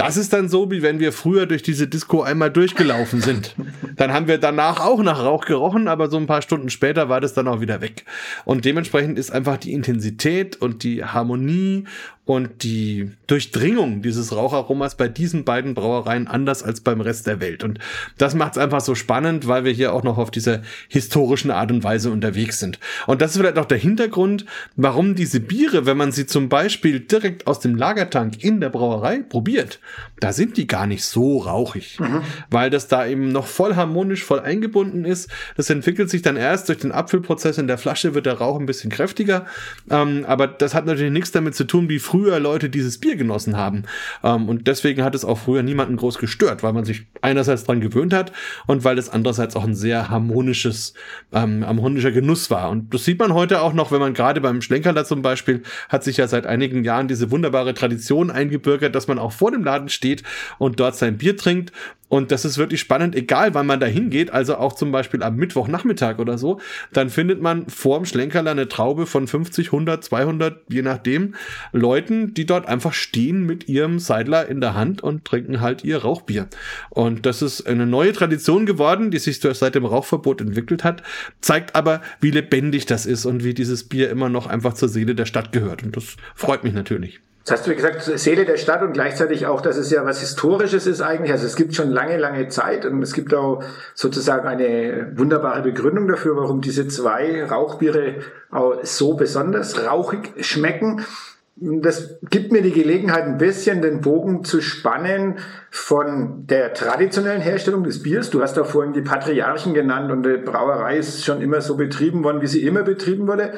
Speaker 2: Das ist dann so, wie wenn wir früher durch diese Disco einmal durchgelaufen sind. Dann haben wir danach auch nach Rauch gerochen, aber so ein paar Stunden später war das dann auch wieder weg. Und dementsprechend ist einfach die Intensität und die Harmonie und die Durchdringung dieses Raucharomas bei diesen beiden Brauereien anders als beim Rest der Welt. Und das macht es einfach so spannend, weil wir hier auch noch auf dieser historischen Art und Weise unterwegs sind. Und das ist vielleicht auch der Hintergrund, warum diese Biere, wenn man sie zum Beispiel direkt aus dem Lagertank in der Brauerei probiert, da sind die gar nicht so rauchig, mhm. weil das da eben noch voll harmonisch, voll eingebunden ist. Das entwickelt sich dann erst durch den Abfüllprozess in der Flasche, wird der Rauch ein bisschen kräftiger. Ähm, aber das hat natürlich nichts damit zu tun, wie früher früher Leute dieses Bier genossen haben. Ähm, und deswegen hat es auch früher niemanden groß gestört, weil man sich einerseits dran gewöhnt hat und weil es andererseits auch ein sehr harmonisches, ähm, harmonischer Genuss war. Und das sieht man heute auch noch, wenn man gerade beim Schlenkerler zum Beispiel hat sich ja seit einigen Jahren diese wunderbare Tradition eingebürgert, dass man auch vor dem Laden steht und dort sein Bier trinkt und das ist wirklich spannend, egal wann man da hingeht, also auch zum Beispiel am Mittwochnachmittag oder so, dann findet man vorm Schlenkerler eine Traube von 50, 100, 200, je nachdem, Leuten, die dort einfach stehen mit ihrem Seidler in der Hand und trinken halt ihr Rauchbier. Und das ist eine neue Tradition geworden, die sich seit dem Rauchverbot entwickelt hat, zeigt aber, wie lebendig das ist und wie dieses Bier immer noch einfach zur Seele der Stadt gehört. Und das freut mich natürlich.
Speaker 3: Jetzt hast du gesagt, Seele der Stadt und gleichzeitig auch, dass es ja was Historisches ist eigentlich. Also es gibt schon lange, lange Zeit und es gibt auch sozusagen eine wunderbare Begründung dafür, warum diese zwei Rauchbiere auch so besonders rauchig schmecken. Das gibt mir die Gelegenheit, ein bisschen den Bogen zu spannen von der traditionellen Herstellung des Biers. Du hast da vorhin die Patriarchen genannt und die Brauerei ist schon immer so betrieben worden, wie sie immer betrieben wurde.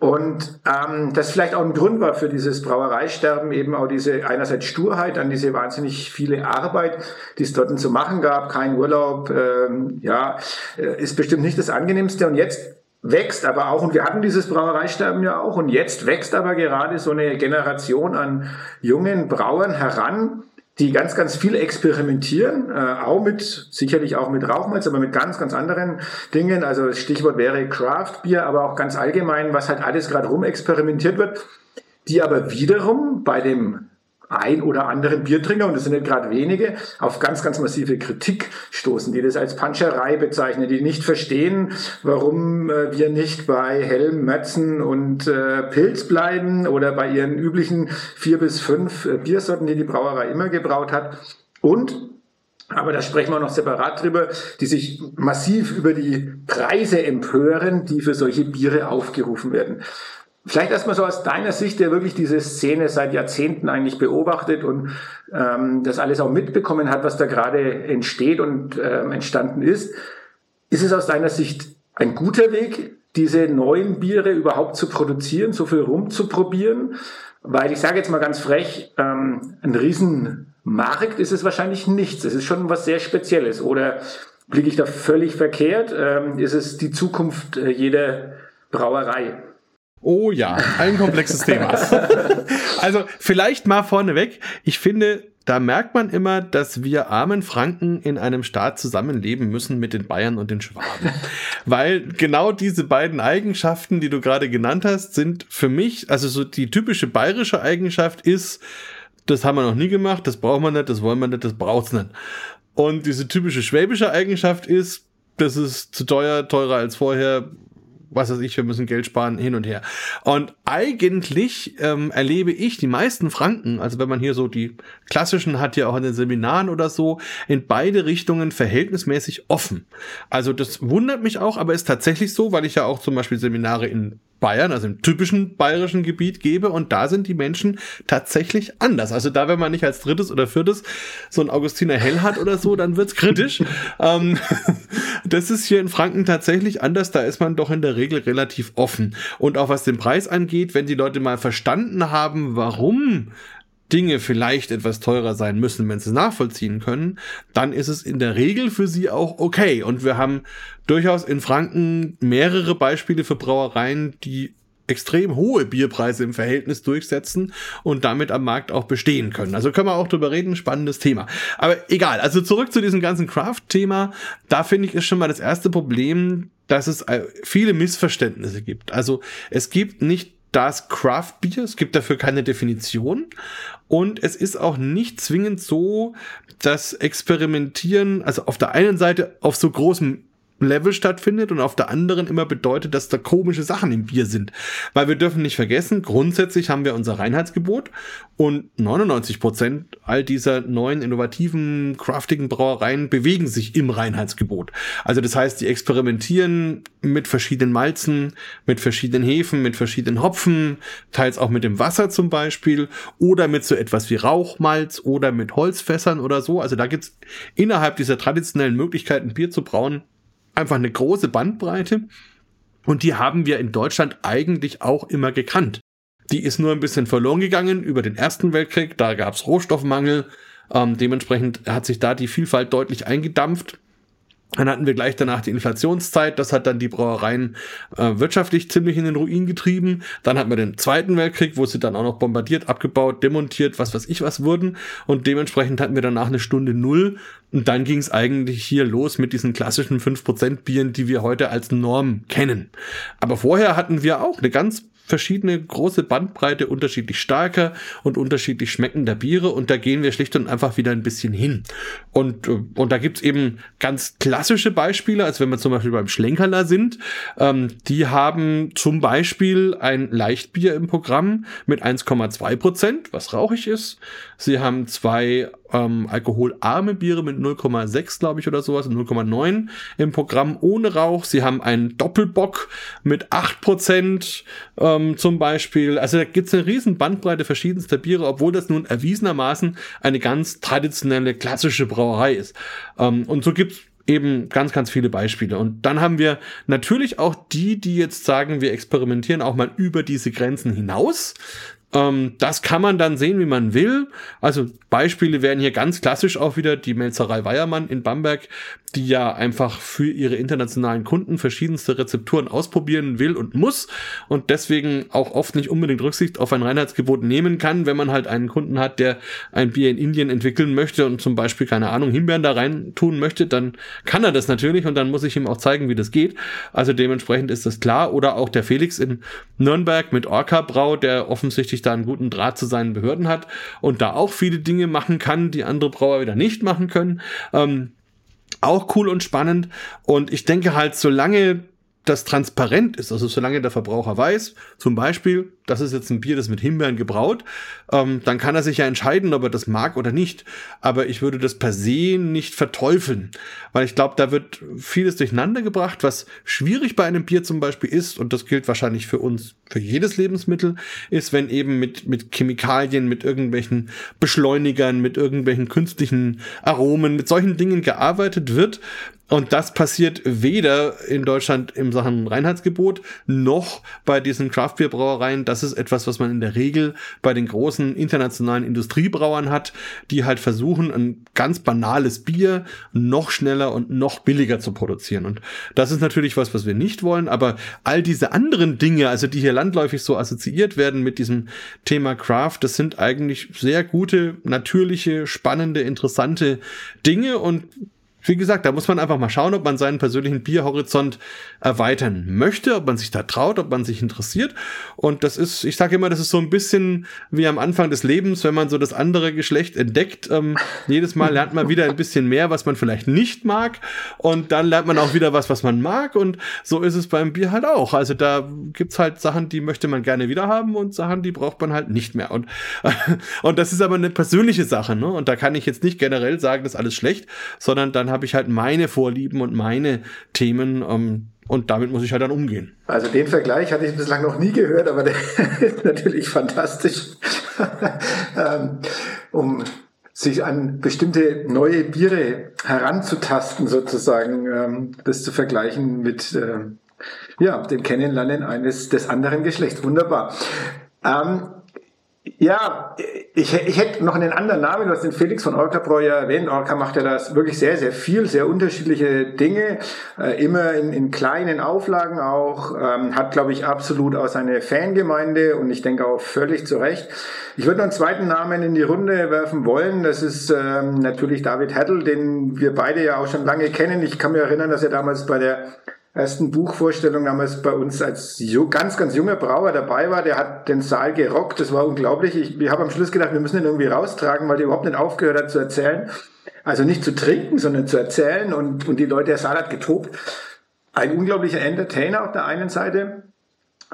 Speaker 3: Und ähm, das vielleicht auch ein Grund war für dieses Brauereisterben, eben auch diese einerseits Sturheit, dann diese wahnsinnig viele Arbeit, die es dort zu machen gab, kein Urlaub, ähm, ja, äh, ist bestimmt nicht das angenehmste. Und jetzt wächst aber auch, und wir hatten dieses Brauereisterben ja auch, und jetzt wächst aber gerade so eine Generation an jungen Brauern heran, die ganz, ganz viel experimentieren, äh, auch mit, sicherlich auch mit Rauchmalz, aber mit ganz, ganz anderen Dingen. Also das Stichwort wäre Craft Beer, aber auch ganz allgemein, was halt alles gerade rum experimentiert wird, die aber wiederum bei dem ein oder anderen Biertrinker, und das sind nicht gerade wenige, auf ganz, ganz massive Kritik stoßen, die das als Panscherei bezeichnen, die nicht verstehen, warum äh, wir nicht bei Helm, Mötzen und äh, Pilz bleiben oder bei ihren üblichen vier bis fünf äh, Biersorten, die die Brauerei immer gebraut hat. Und aber da sprechen wir noch separat drüber, die sich massiv über die Preise empören, die für solche Biere aufgerufen werden. Vielleicht erstmal so aus deiner Sicht, der wirklich diese Szene seit Jahrzehnten eigentlich beobachtet und ähm, das alles auch mitbekommen hat, was da gerade entsteht und ähm, entstanden ist. Ist es aus deiner Sicht ein guter Weg, diese neuen Biere überhaupt zu produzieren, so viel rumzuprobieren? Weil ich sage jetzt mal ganz frech, ähm, ein Riesenmarkt ist es wahrscheinlich nichts. Es ist schon was sehr Spezielles. Oder blicke ich da völlig verkehrt? Ähm, ist es die Zukunft äh, jeder Brauerei?
Speaker 2: Oh ja, ein komplexes Thema. Also vielleicht mal vorneweg. Ich finde, da merkt man immer, dass wir armen Franken in einem Staat zusammenleben müssen mit den Bayern und den Schwaben. Weil genau diese beiden Eigenschaften, die du gerade genannt hast, sind für mich, also so die typische bayerische Eigenschaft ist, das haben wir noch nie gemacht, das brauchen wir nicht, das wollen wir nicht, das braucht's nicht. Und diese typische schwäbische Eigenschaft ist, das ist zu teuer, teurer als vorher, was weiß ich, wir müssen Geld sparen, hin und her. Und eigentlich ähm, erlebe ich die meisten Franken, also wenn man hier so die klassischen hat, ja auch in den Seminaren oder so, in beide Richtungen verhältnismäßig offen. Also das wundert mich auch, aber ist tatsächlich so, weil ich ja auch zum Beispiel Seminare in Bayern, also im typischen bayerischen Gebiet gebe und da sind die Menschen tatsächlich anders. Also da, wenn man nicht als drittes oder viertes so ein Augustiner Hell hat oder so, dann wird's kritisch. ähm, das ist hier in Franken tatsächlich anders, da ist man doch in der Regel relativ offen. Und auch was den Preis angeht, wenn die Leute mal verstanden haben, warum Dinge vielleicht etwas teurer sein müssen, wenn sie es nachvollziehen können, dann ist es in der Regel für sie auch okay. Und wir haben durchaus in Franken mehrere Beispiele für Brauereien, die extrem hohe Bierpreise im Verhältnis durchsetzen und damit am Markt auch bestehen können. Also können wir auch drüber reden, spannendes Thema. Aber egal, also zurück zu diesem ganzen Craft-Thema. Da finde ich ist schon mal das erste Problem, dass es äh, viele Missverständnisse gibt. Also es gibt nicht das Craft Beer, es gibt dafür keine Definition. Und es ist auch nicht zwingend so, dass Experimentieren, also auf der einen Seite auf so großem Level stattfindet und auf der anderen immer bedeutet, dass da komische Sachen im Bier sind. Weil wir dürfen nicht vergessen, grundsätzlich haben wir unser Reinheitsgebot und 99 Prozent all dieser neuen innovativen, craftigen Brauereien bewegen sich im Reinheitsgebot. Also das heißt, die experimentieren mit verschiedenen Malzen, mit verschiedenen Hefen, mit verschiedenen Hopfen, teils auch mit dem Wasser zum Beispiel oder mit so etwas wie Rauchmalz oder mit Holzfässern oder so. Also da gibt's innerhalb dieser traditionellen Möglichkeiten, Bier zu brauen, einfach eine große Bandbreite. Und die haben wir in Deutschland eigentlich auch immer gekannt. Die ist nur ein bisschen verloren gegangen über den Ersten Weltkrieg. Da gab es Rohstoffmangel. Ähm, dementsprechend hat sich da die Vielfalt deutlich eingedampft. Dann hatten wir gleich danach die Inflationszeit. Das hat dann die Brauereien äh, wirtschaftlich ziemlich in den Ruin getrieben. Dann hatten wir den Zweiten Weltkrieg, wo sie dann auch noch bombardiert, abgebaut, demontiert, was weiß ich was wurden. Und dementsprechend hatten wir danach eine Stunde Null. Und dann ging es eigentlich hier los mit diesen klassischen 5% Bieren, die wir heute als Norm kennen. Aber vorher hatten wir auch eine ganz verschiedene große Bandbreite unterschiedlich starker und unterschiedlich schmeckender Biere und da gehen wir schlicht und einfach wieder ein bisschen hin. Und, äh, und da gibt's eben ganz klassische Beispiele, als wenn wir zum Beispiel beim Schlenkerler sind. Ähm, die haben zum Beispiel ein Leichtbier im Programm mit 1,2 Prozent, was rauchig ist. Sie haben zwei ähm, alkoholarme Biere mit 0,6, glaube ich, oder sowas, 0,9 im Programm ohne Rauch. Sie haben einen Doppelbock mit 8% ähm, zum Beispiel. Also da gibt es eine riesen Bandbreite verschiedenster Biere, obwohl das nun erwiesenermaßen eine ganz traditionelle, klassische Brauerei ist. Ähm, und so gibt's eben ganz, ganz viele Beispiele. Und dann haben wir natürlich auch die, die jetzt sagen, wir experimentieren auch mal über diese Grenzen hinaus. Ähm, das kann man dann sehen, wie man will. Also Beispiele wären hier ganz klassisch auch wieder die Melzerei Weiermann in Bamberg, die ja einfach für ihre internationalen Kunden verschiedenste Rezepturen ausprobieren will und muss und deswegen auch oft nicht unbedingt Rücksicht auf ein Reinheitsgebot nehmen kann, wenn man halt einen Kunden hat, der ein Bier in Indien entwickeln möchte und zum Beispiel, keine Ahnung, Himbeeren da rein tun möchte, dann kann er das natürlich und dann muss ich ihm auch zeigen, wie das geht. Also dementsprechend ist das klar. Oder auch der Felix in Nürnberg mit Orca Brau, der offensichtlich da einen guten Draht zu seinen Behörden hat und da auch viele Dinge machen kann, die andere Brauer wieder nicht machen können. Ähm, auch cool und spannend. Und ich denke halt, solange das transparent ist, also solange der Verbraucher weiß, zum Beispiel, das ist jetzt ein Bier, das mit Himbeeren gebraut, ähm, dann kann er sich ja entscheiden, ob er das mag oder nicht. Aber ich würde das per se nicht verteufeln, weil ich glaube, da wird vieles durcheinander gebracht, was schwierig bei einem Bier zum Beispiel ist, und das gilt wahrscheinlich für uns, für jedes Lebensmittel, ist, wenn eben mit, mit Chemikalien, mit irgendwelchen Beschleunigern, mit irgendwelchen künstlichen Aromen, mit solchen Dingen gearbeitet wird, und das passiert weder in Deutschland im Sachen Reinheitsgebot noch bei diesen Craftbeer-Brauereien. Das ist etwas, was man in der Regel bei den großen internationalen Industriebrauern hat, die halt versuchen, ein ganz banales Bier noch schneller und noch billiger zu produzieren. Und das ist natürlich was, was wir nicht wollen. Aber all diese anderen Dinge, also die hier landläufig so assoziiert werden mit diesem Thema Craft, das sind eigentlich sehr gute, natürliche, spannende, interessante Dinge und wie gesagt, da muss man einfach mal schauen, ob man seinen persönlichen Bierhorizont erweitern möchte, ob man sich da traut, ob man sich interessiert. Und das ist, ich sage immer, das ist so ein bisschen wie am Anfang des Lebens, wenn man so das andere Geschlecht entdeckt. Ähm, jedes Mal lernt man wieder ein bisschen mehr, was man vielleicht nicht mag. Und dann lernt man auch wieder was, was man mag. Und so ist es beim Bier halt auch. Also da gibt's halt Sachen, die möchte man gerne wieder haben und Sachen, die braucht man halt nicht mehr. Und, und das ist aber eine persönliche Sache. Ne? Und da kann ich jetzt nicht generell sagen, das ist alles schlecht, sondern dann habe ich halt meine Vorlieben und meine Themen. Ähm, und damit muss ich halt dann umgehen.
Speaker 3: Also den Vergleich hatte ich bislang noch nie gehört, aber der ist natürlich fantastisch, ähm, um sich an bestimmte neue Biere heranzutasten, sozusagen, ähm, das zu vergleichen mit äh, ja, dem Kennenlernen eines des anderen Geschlechts. Wunderbar. Ähm, ja, ich, ich hätte noch einen anderen Namen, du hast den Felix von Orca ja erwähnt. Orca macht ja das wirklich sehr, sehr viel, sehr unterschiedliche Dinge, äh, immer in, in kleinen Auflagen auch, ähm, hat, glaube ich, absolut auch seine Fangemeinde und ich denke auch völlig zu Recht. Ich würde noch einen zweiten Namen in die Runde werfen wollen, das ist ähm, natürlich David Heddle, den wir beide ja auch schon lange kennen. Ich kann mich erinnern, dass er damals bei der ersten Buchvorstellung damals bei uns als ganz, ganz junger Brauer dabei war. Der hat den Saal gerockt. Das war unglaublich. Ich, ich habe am Schluss gedacht, wir müssen ihn irgendwie raustragen, weil der überhaupt nicht aufgehört hat zu erzählen. Also nicht zu trinken, sondern zu erzählen. Und, und die Leute, der Saal hat getobt. Ein unglaublicher Entertainer auf der einen Seite.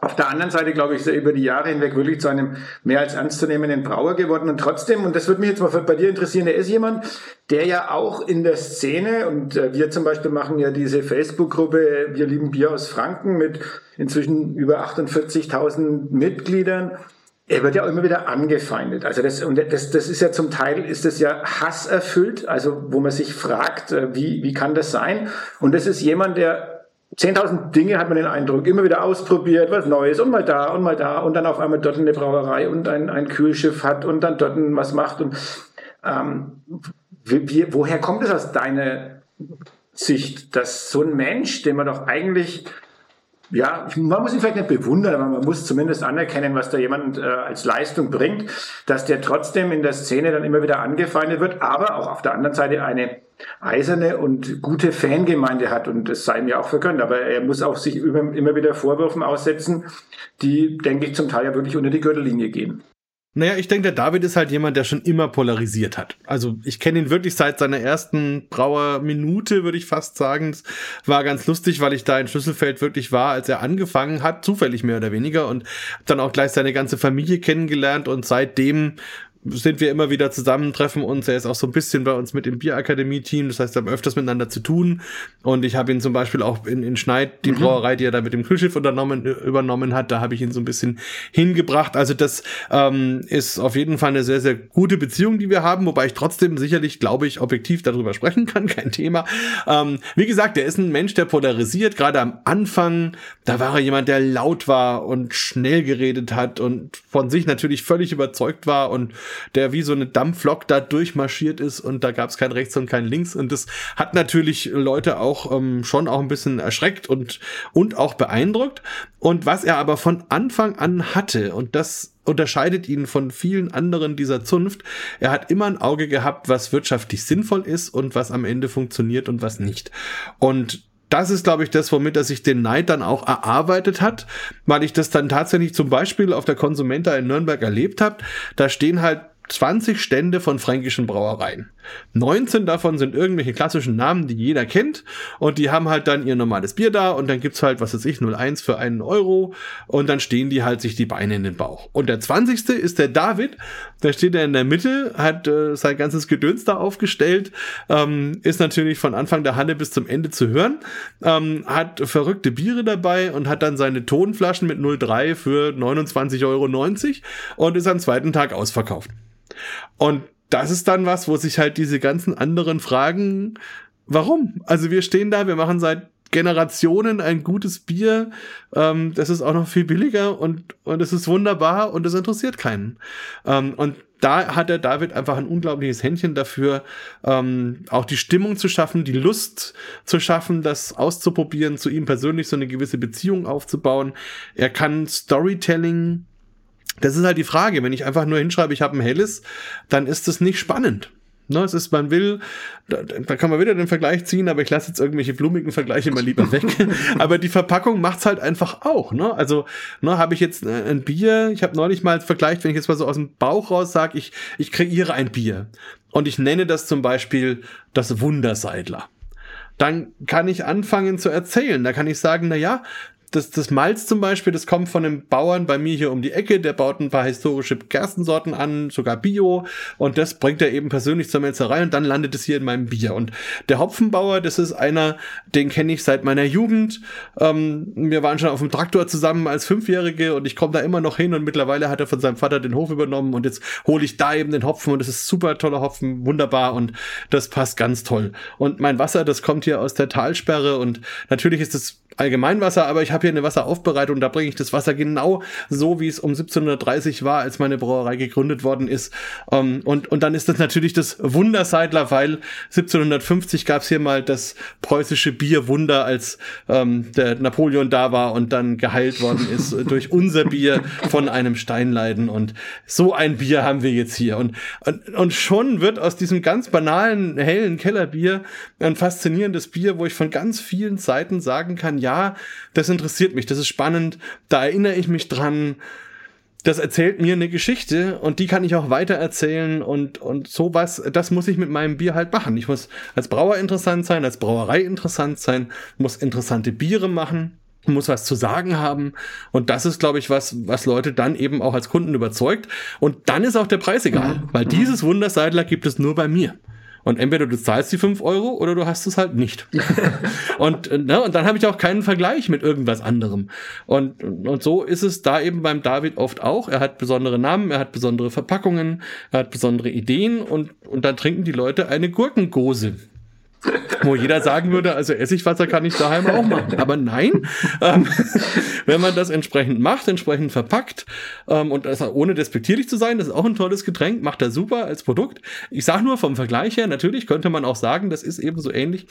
Speaker 3: Auf der anderen Seite, glaube ich, ist er über die Jahre hinweg wirklich zu einem mehr als ernstzunehmenden Brauer geworden. Und trotzdem, und das würde mich jetzt mal bei dir interessieren, er ist jemand, der ja auch in der Szene, und äh, wir zum Beispiel machen ja diese Facebook-Gruppe Wir lieben Bier aus Franken mit inzwischen über 48.000 Mitgliedern. Er wird ja auch immer wieder angefeindet. Also das, und das, das ist ja zum Teil, ist das ja hasserfüllt, also wo man sich fragt, äh, wie, wie kann das sein? Und das ist jemand, der 10.000 Dinge hat man den Eindruck, immer wieder ausprobiert, was Neues und mal da und mal da und dann auf einmal dort eine Brauerei und ein, ein Kühlschiff hat und dann dort was macht. Und ähm, wie, woher kommt es aus deiner Sicht, dass so ein Mensch, den man doch eigentlich ja, man muss ihn vielleicht nicht bewundern, aber man muss zumindest anerkennen, was da jemand äh, als Leistung bringt, dass der trotzdem in der Szene dann immer wieder angefeindet wird, aber auch auf der anderen Seite eine eiserne und gute Fangemeinde hat und das sei mir auch vergönnt. Aber er muss auch sich immer wieder Vorwürfen aussetzen, die, denke ich, zum Teil ja wirklich unter die Gürtellinie gehen.
Speaker 2: Naja, ich denke, der David ist halt jemand, der schon immer polarisiert hat. Also ich kenne ihn wirklich seit seiner ersten Brauerminute, würde ich fast sagen. Es war ganz lustig, weil ich da in Schlüsselfeld wirklich war, als er angefangen hat, zufällig mehr oder weniger, und dann auch gleich seine ganze Familie kennengelernt und seitdem sind wir immer wieder zusammen, treffen uns. Er ist auch so ein bisschen bei uns mit im Bierakademie-Team. Das heißt, wir haben öfters miteinander zu tun. Und ich habe ihn zum Beispiel auch in, in Schneid, die mhm. Brauerei, die er da mit dem Kühlschiff unternommen, übernommen hat, da habe ich ihn so ein bisschen hingebracht. Also das ähm, ist auf jeden Fall eine sehr, sehr gute Beziehung, die wir haben, wobei ich trotzdem sicherlich, glaube ich, objektiv darüber sprechen kann, kein Thema. Ähm, wie gesagt, er ist ein Mensch, der polarisiert. Gerade am Anfang, da war er jemand, der laut war und schnell geredet hat und von sich natürlich völlig überzeugt war und der wie so eine Dampflok da durchmarschiert ist und da gab es kein rechts und kein links und das hat natürlich Leute auch ähm, schon auch ein bisschen erschreckt und und auch beeindruckt und was er aber von Anfang an hatte und das unterscheidet ihn von vielen anderen dieser Zunft. Er hat immer ein Auge gehabt, was wirtschaftlich sinnvoll ist und was am Ende funktioniert und was nicht. Und das ist, glaube ich, das, womit er sich den Neid dann auch erarbeitet hat, weil ich das dann tatsächlich zum Beispiel auf der Konsumenta in Nürnberg erlebt habe. Da stehen halt 20 Stände von fränkischen Brauereien. 19 davon sind irgendwelche klassischen Namen, die jeder kennt und die haben halt dann ihr normales Bier da und dann gibt's halt, was weiß ich, 01 für einen Euro und dann stehen die halt sich die Beine in den Bauch. Und der 20. ist der David, da steht er in der Mitte, hat äh, sein ganzes Gedöns da aufgestellt, ähm, ist natürlich von Anfang der Halle bis zum Ende zu hören, ähm, hat verrückte Biere dabei und hat dann seine Tonflaschen mit 03 für 29,90 Euro und ist am zweiten Tag ausverkauft. Und das ist dann was, wo sich halt diese ganzen anderen Fragen, warum? Also wir stehen da, wir machen seit Generationen ein gutes Bier, ähm, das ist auch noch viel billiger und und es ist wunderbar und es interessiert keinen. Ähm, und da hat der David einfach ein unglaubliches Händchen dafür, ähm, auch die Stimmung zu schaffen, die Lust zu schaffen, das auszuprobieren, zu ihm persönlich so eine gewisse Beziehung aufzubauen. Er kann Storytelling das ist halt die Frage. Wenn ich einfach nur hinschreibe, ich habe ein helles, dann ist das nicht spannend. Ne, es ist, man will, da, da kann man wieder den Vergleich ziehen, aber ich lasse jetzt irgendwelche blumigen Vergleiche mal lieber weg. aber die Verpackung macht's halt einfach auch. Ne? Also ne, habe ich jetzt äh, ein Bier, ich habe neulich mal vergleicht, wenn ich jetzt mal so aus dem Bauch raus sage, ich, ich kreiere ein Bier und ich nenne das zum Beispiel das Wunderseidler dann kann ich anfangen zu erzählen. Da kann ich sagen, na ja, das, das Malz zum Beispiel, das kommt von einem Bauern bei mir hier um die Ecke, der baut ein paar historische Gerstensorten an, sogar Bio, und das bringt er eben persönlich zur Melzerei und dann landet es hier in meinem Bier. Und der Hopfenbauer, das ist einer, den kenne ich seit meiner Jugend. Ähm, wir waren schon auf dem Traktor zusammen als Fünfjährige und ich komme da immer noch hin und mittlerweile hat er von seinem Vater den Hof übernommen und jetzt hole ich da eben den Hopfen und das ist super toller Hopfen, wunderbar und das passt ganz toll. Und mein Wasser, das kommt hier aus der Talsperre und natürlich ist das Allgemeinwasser, aber ich habe hier eine Wasseraufbereitung, da bringe ich das Wasser genau so, wie es um 1730 war, als meine Brauerei gegründet worden ist. Ähm, und, und dann ist das natürlich das Wunderseidler, weil 1750 gab es hier mal das preußische Bierwunder, als ähm, der Napoleon da war und dann geheilt worden ist durch unser Bier von einem Steinleiden. Und so ein Bier haben wir jetzt hier. Und, und, und schon wird aus diesem ganz banalen, hellen Kellerbier ein faszinierendes Bier, wo ich von ganz vielen Seiten sagen kann, ja, ja, das interessiert mich, das ist spannend, da erinnere ich mich dran, das erzählt mir eine Geschichte und die kann ich auch weiter erzählen und, und sowas, das muss ich mit meinem Bier halt machen. Ich muss als Brauer interessant sein, als Brauerei interessant sein, muss interessante Biere machen, muss was zu sagen haben und das ist, glaube ich, was, was Leute dann eben auch als Kunden überzeugt und dann ist auch der Preis egal, weil dieses Wunderseidler gibt es nur bei mir. Und entweder du zahlst die 5 Euro oder du hast es halt nicht. und, ne, und dann habe ich auch keinen Vergleich mit irgendwas anderem. Und, und so ist es da eben beim David oft auch. Er hat besondere Namen, er hat besondere Verpackungen, er hat besondere Ideen und, und dann trinken die Leute eine Gurkengose. Wo jeder sagen würde, also Essigwasser kann ich daheim auch machen. Aber nein, ähm, wenn man das entsprechend macht, entsprechend verpackt ähm, und das, ohne despektierlich zu sein, das ist auch ein tolles Getränk, macht er super als Produkt. Ich sage nur vom Vergleich her, natürlich könnte man auch sagen, das ist eben so ähnlich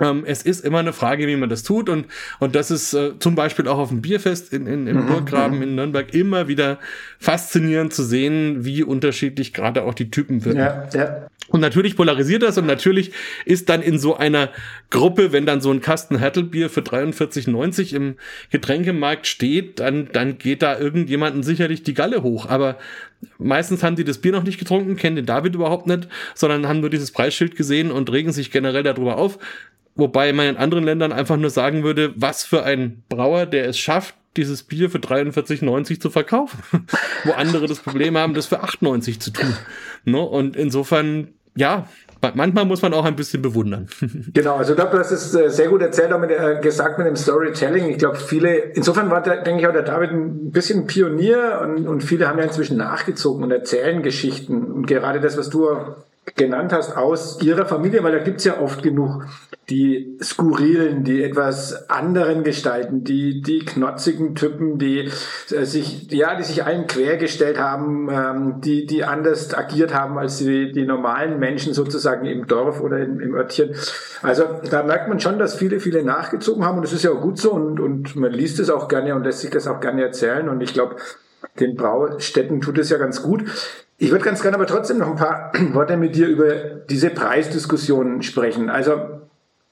Speaker 2: ähm, es ist immer eine Frage, wie man das tut und, und das ist äh, zum Beispiel auch auf dem Bierfest in, in, im mhm. Burggraben in Nürnberg immer wieder faszinierend zu sehen, wie unterschiedlich gerade auch die Typen wirken. Ja, ja. Und natürlich polarisiert das und natürlich ist dann in so einer Gruppe, wenn dann so ein Kasten Hertelbier für 43,90 im Getränkemarkt steht, dann, dann geht da irgendjemanden sicherlich die Galle hoch. Aber meistens haben die das Bier noch nicht getrunken, kennen den David überhaupt nicht, sondern haben nur dieses Preisschild gesehen und regen sich generell darüber auf. Wobei man in anderen Ländern einfach nur sagen würde, was für ein Brauer, der es schafft, dieses Bier für 43,90 zu verkaufen, wo andere das Problem haben, das für 8,90 zu tun. Ne? Und insofern, ja, manchmal muss man auch ein bisschen bewundern.
Speaker 3: Genau, also ich glaube, hast es äh, sehr gut erzählt, auch mit, äh, gesagt mit dem Storytelling. Ich glaube, viele, insofern war, der, denke ich, auch der David ein bisschen Pionier und, und viele haben ja inzwischen nachgezogen und erzählen Geschichten. Und gerade das, was du genannt hast, aus ihrer Familie, weil da gibt's ja oft genug die skurrilen, die etwas anderen Gestalten, die, die knotzigen Typen, die äh, sich, ja, die sich allen quergestellt haben, ähm, die, die anders agiert haben als die, die normalen Menschen sozusagen im Dorf oder im, im Örtchen. Also da merkt man schon, dass viele, viele nachgezogen haben und das ist ja auch gut so und, und man liest es auch gerne und lässt sich das auch gerne erzählen und ich glaube, den Braustätten tut es ja ganz gut. Ich würde ganz gerne aber trotzdem noch ein paar Worte mit dir über diese Preisdiskussion sprechen. Also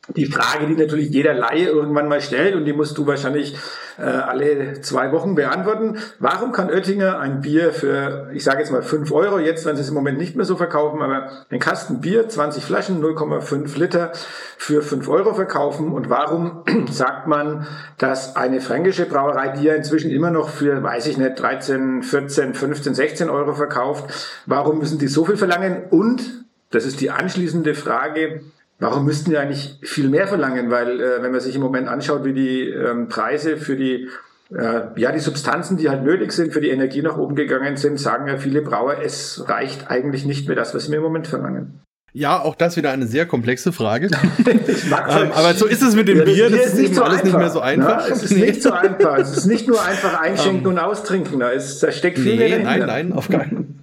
Speaker 3: die Frage, die natürlich jeder Laie irgendwann mal stellt, und die musst du wahrscheinlich äh, alle zwei Wochen beantworten. Warum kann Oettinger ein Bier für, ich sage jetzt mal fünf Euro, jetzt, wenn sie es im Moment nicht mehr so verkaufen, aber ein Kasten Bier, 20 Flaschen, 0,5 Liter für fünf Euro verkaufen? Und warum sagt man, dass eine fränkische Brauerei, die ja inzwischen immer noch für, weiß ich nicht, 13, 14, 15, 16 Euro verkauft, warum müssen die so viel verlangen? Und, das ist die anschließende Frage, Warum müssten die eigentlich viel mehr verlangen? Weil äh, wenn man sich im Moment anschaut, wie die ähm, Preise für die äh, ja die Substanzen, die halt nötig sind für die Energie nach oben gegangen sind, sagen ja viele Brauer, es reicht eigentlich nicht mehr das, was sie mir im Moment verlangen.
Speaker 2: Ja, auch das wieder eine sehr komplexe Frage. ähm, aber so ist es mit dem ja, Bier, das, das ist, nicht so alles einfach. nicht mehr so einfach.
Speaker 3: Ja, es ist nicht so einfach. Es ist nicht nur einfach einschenken um, ähm. und austrinken. Da, ist, da steckt viel nee,
Speaker 2: Nein, nein, auf keinen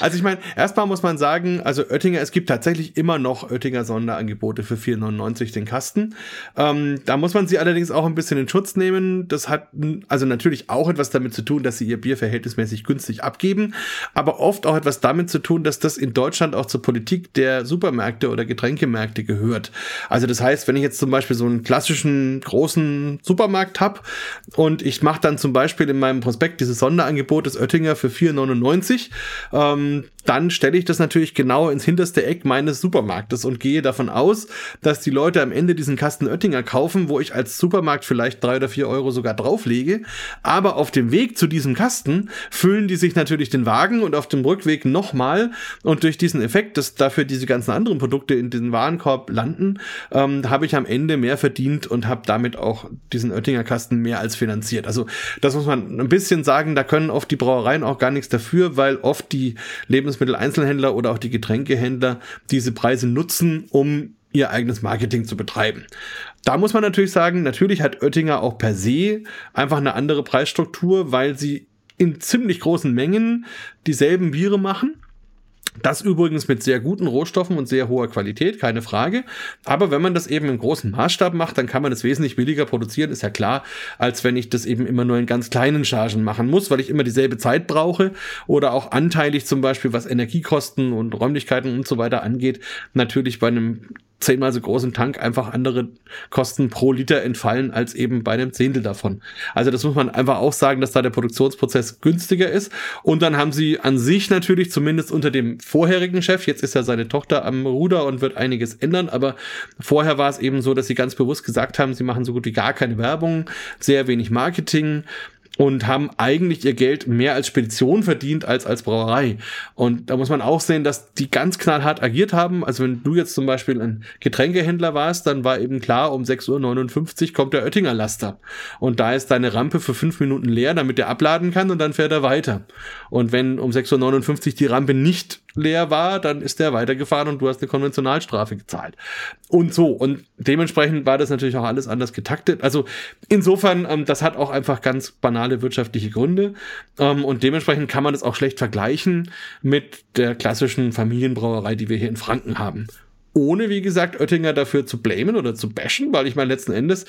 Speaker 2: also ich meine, erstmal muss man sagen, also Oettinger, es gibt tatsächlich immer noch Oettinger Sonderangebote für 4,99 den Kasten. Ähm, da muss man sie allerdings auch ein bisschen in Schutz nehmen. Das hat also natürlich auch etwas damit zu tun, dass sie ihr Bier verhältnismäßig günstig abgeben, aber oft auch etwas damit zu tun, dass das in Deutschland auch zur Politik der Supermärkte oder Getränkemärkte gehört. Also das heißt, wenn ich jetzt zum Beispiel so einen klassischen großen Supermarkt habe und ich mache dann zum Beispiel in meinem Prospekt dieses Sonderangebot des Oettinger für 4,99 ähm, dann stelle ich das natürlich genau ins hinterste Eck meines Supermarktes und gehe davon aus, dass die Leute am Ende diesen Kasten Oettinger kaufen, wo ich als Supermarkt vielleicht drei oder vier Euro sogar drauflege. Aber auf dem Weg zu diesem Kasten füllen die sich natürlich den Wagen und auf dem Rückweg nochmal. Und durch diesen Effekt, dass dafür diese ganzen anderen Produkte in den Warenkorb landen, ähm, habe ich am Ende mehr verdient und habe damit auch diesen Oettinger Kasten mehr als finanziert. Also das muss man ein bisschen sagen, da können oft die Brauereien auch gar nichts dafür, weil oft die Lebensmitteleinzelhändler oder auch die Getränkehändler diese Preise nutzen, um ihr eigenes Marketing zu betreiben. Da muss man natürlich sagen, natürlich hat Oettinger auch per se einfach eine andere Preisstruktur, weil sie in ziemlich großen Mengen dieselben Biere machen das übrigens mit sehr guten Rohstoffen und sehr hoher Qualität, keine Frage. Aber wenn man das eben im großen Maßstab macht, dann kann man es wesentlich billiger produzieren, ist ja klar, als wenn ich das eben immer nur in ganz kleinen Chargen machen muss, weil ich immer dieselbe Zeit brauche oder auch anteilig zum Beispiel, was Energiekosten und Räumlichkeiten und so weiter angeht, natürlich bei einem zehnmal so großen Tank einfach andere Kosten pro Liter entfallen als eben bei einem Zehntel davon. Also das muss man einfach auch sagen, dass da der Produktionsprozess günstiger ist. Und dann haben sie an sich natürlich zumindest unter dem vorherigen Chef, jetzt ist ja seine Tochter am Ruder und wird einiges ändern, aber vorher war es eben so, dass sie ganz bewusst gesagt haben, sie machen so gut wie gar keine Werbung, sehr wenig Marketing und haben eigentlich ihr Geld mehr als Spedition verdient als als Brauerei. Und da muss man auch sehen, dass die ganz knallhart agiert haben. Also wenn du jetzt zum Beispiel ein Getränkehändler warst, dann war eben klar, um 6.59 Uhr kommt der Oettinger Laster. Und da ist deine Rampe für fünf Minuten leer, damit er abladen kann und dann fährt er weiter. Und wenn um 6.59 Uhr die Rampe nicht leer war, dann ist der weitergefahren und du hast eine Konventionalstrafe gezahlt. Und so. Und dementsprechend war das natürlich auch alles anders getaktet. Also insofern, ähm, das hat auch einfach ganz banale wirtschaftliche Gründe. Ähm, und dementsprechend kann man das auch schlecht vergleichen mit der klassischen Familienbrauerei, die wir hier in Franken haben ohne, wie gesagt, Oettinger dafür zu blamen oder zu bashen, weil ich meine, letzten Endes,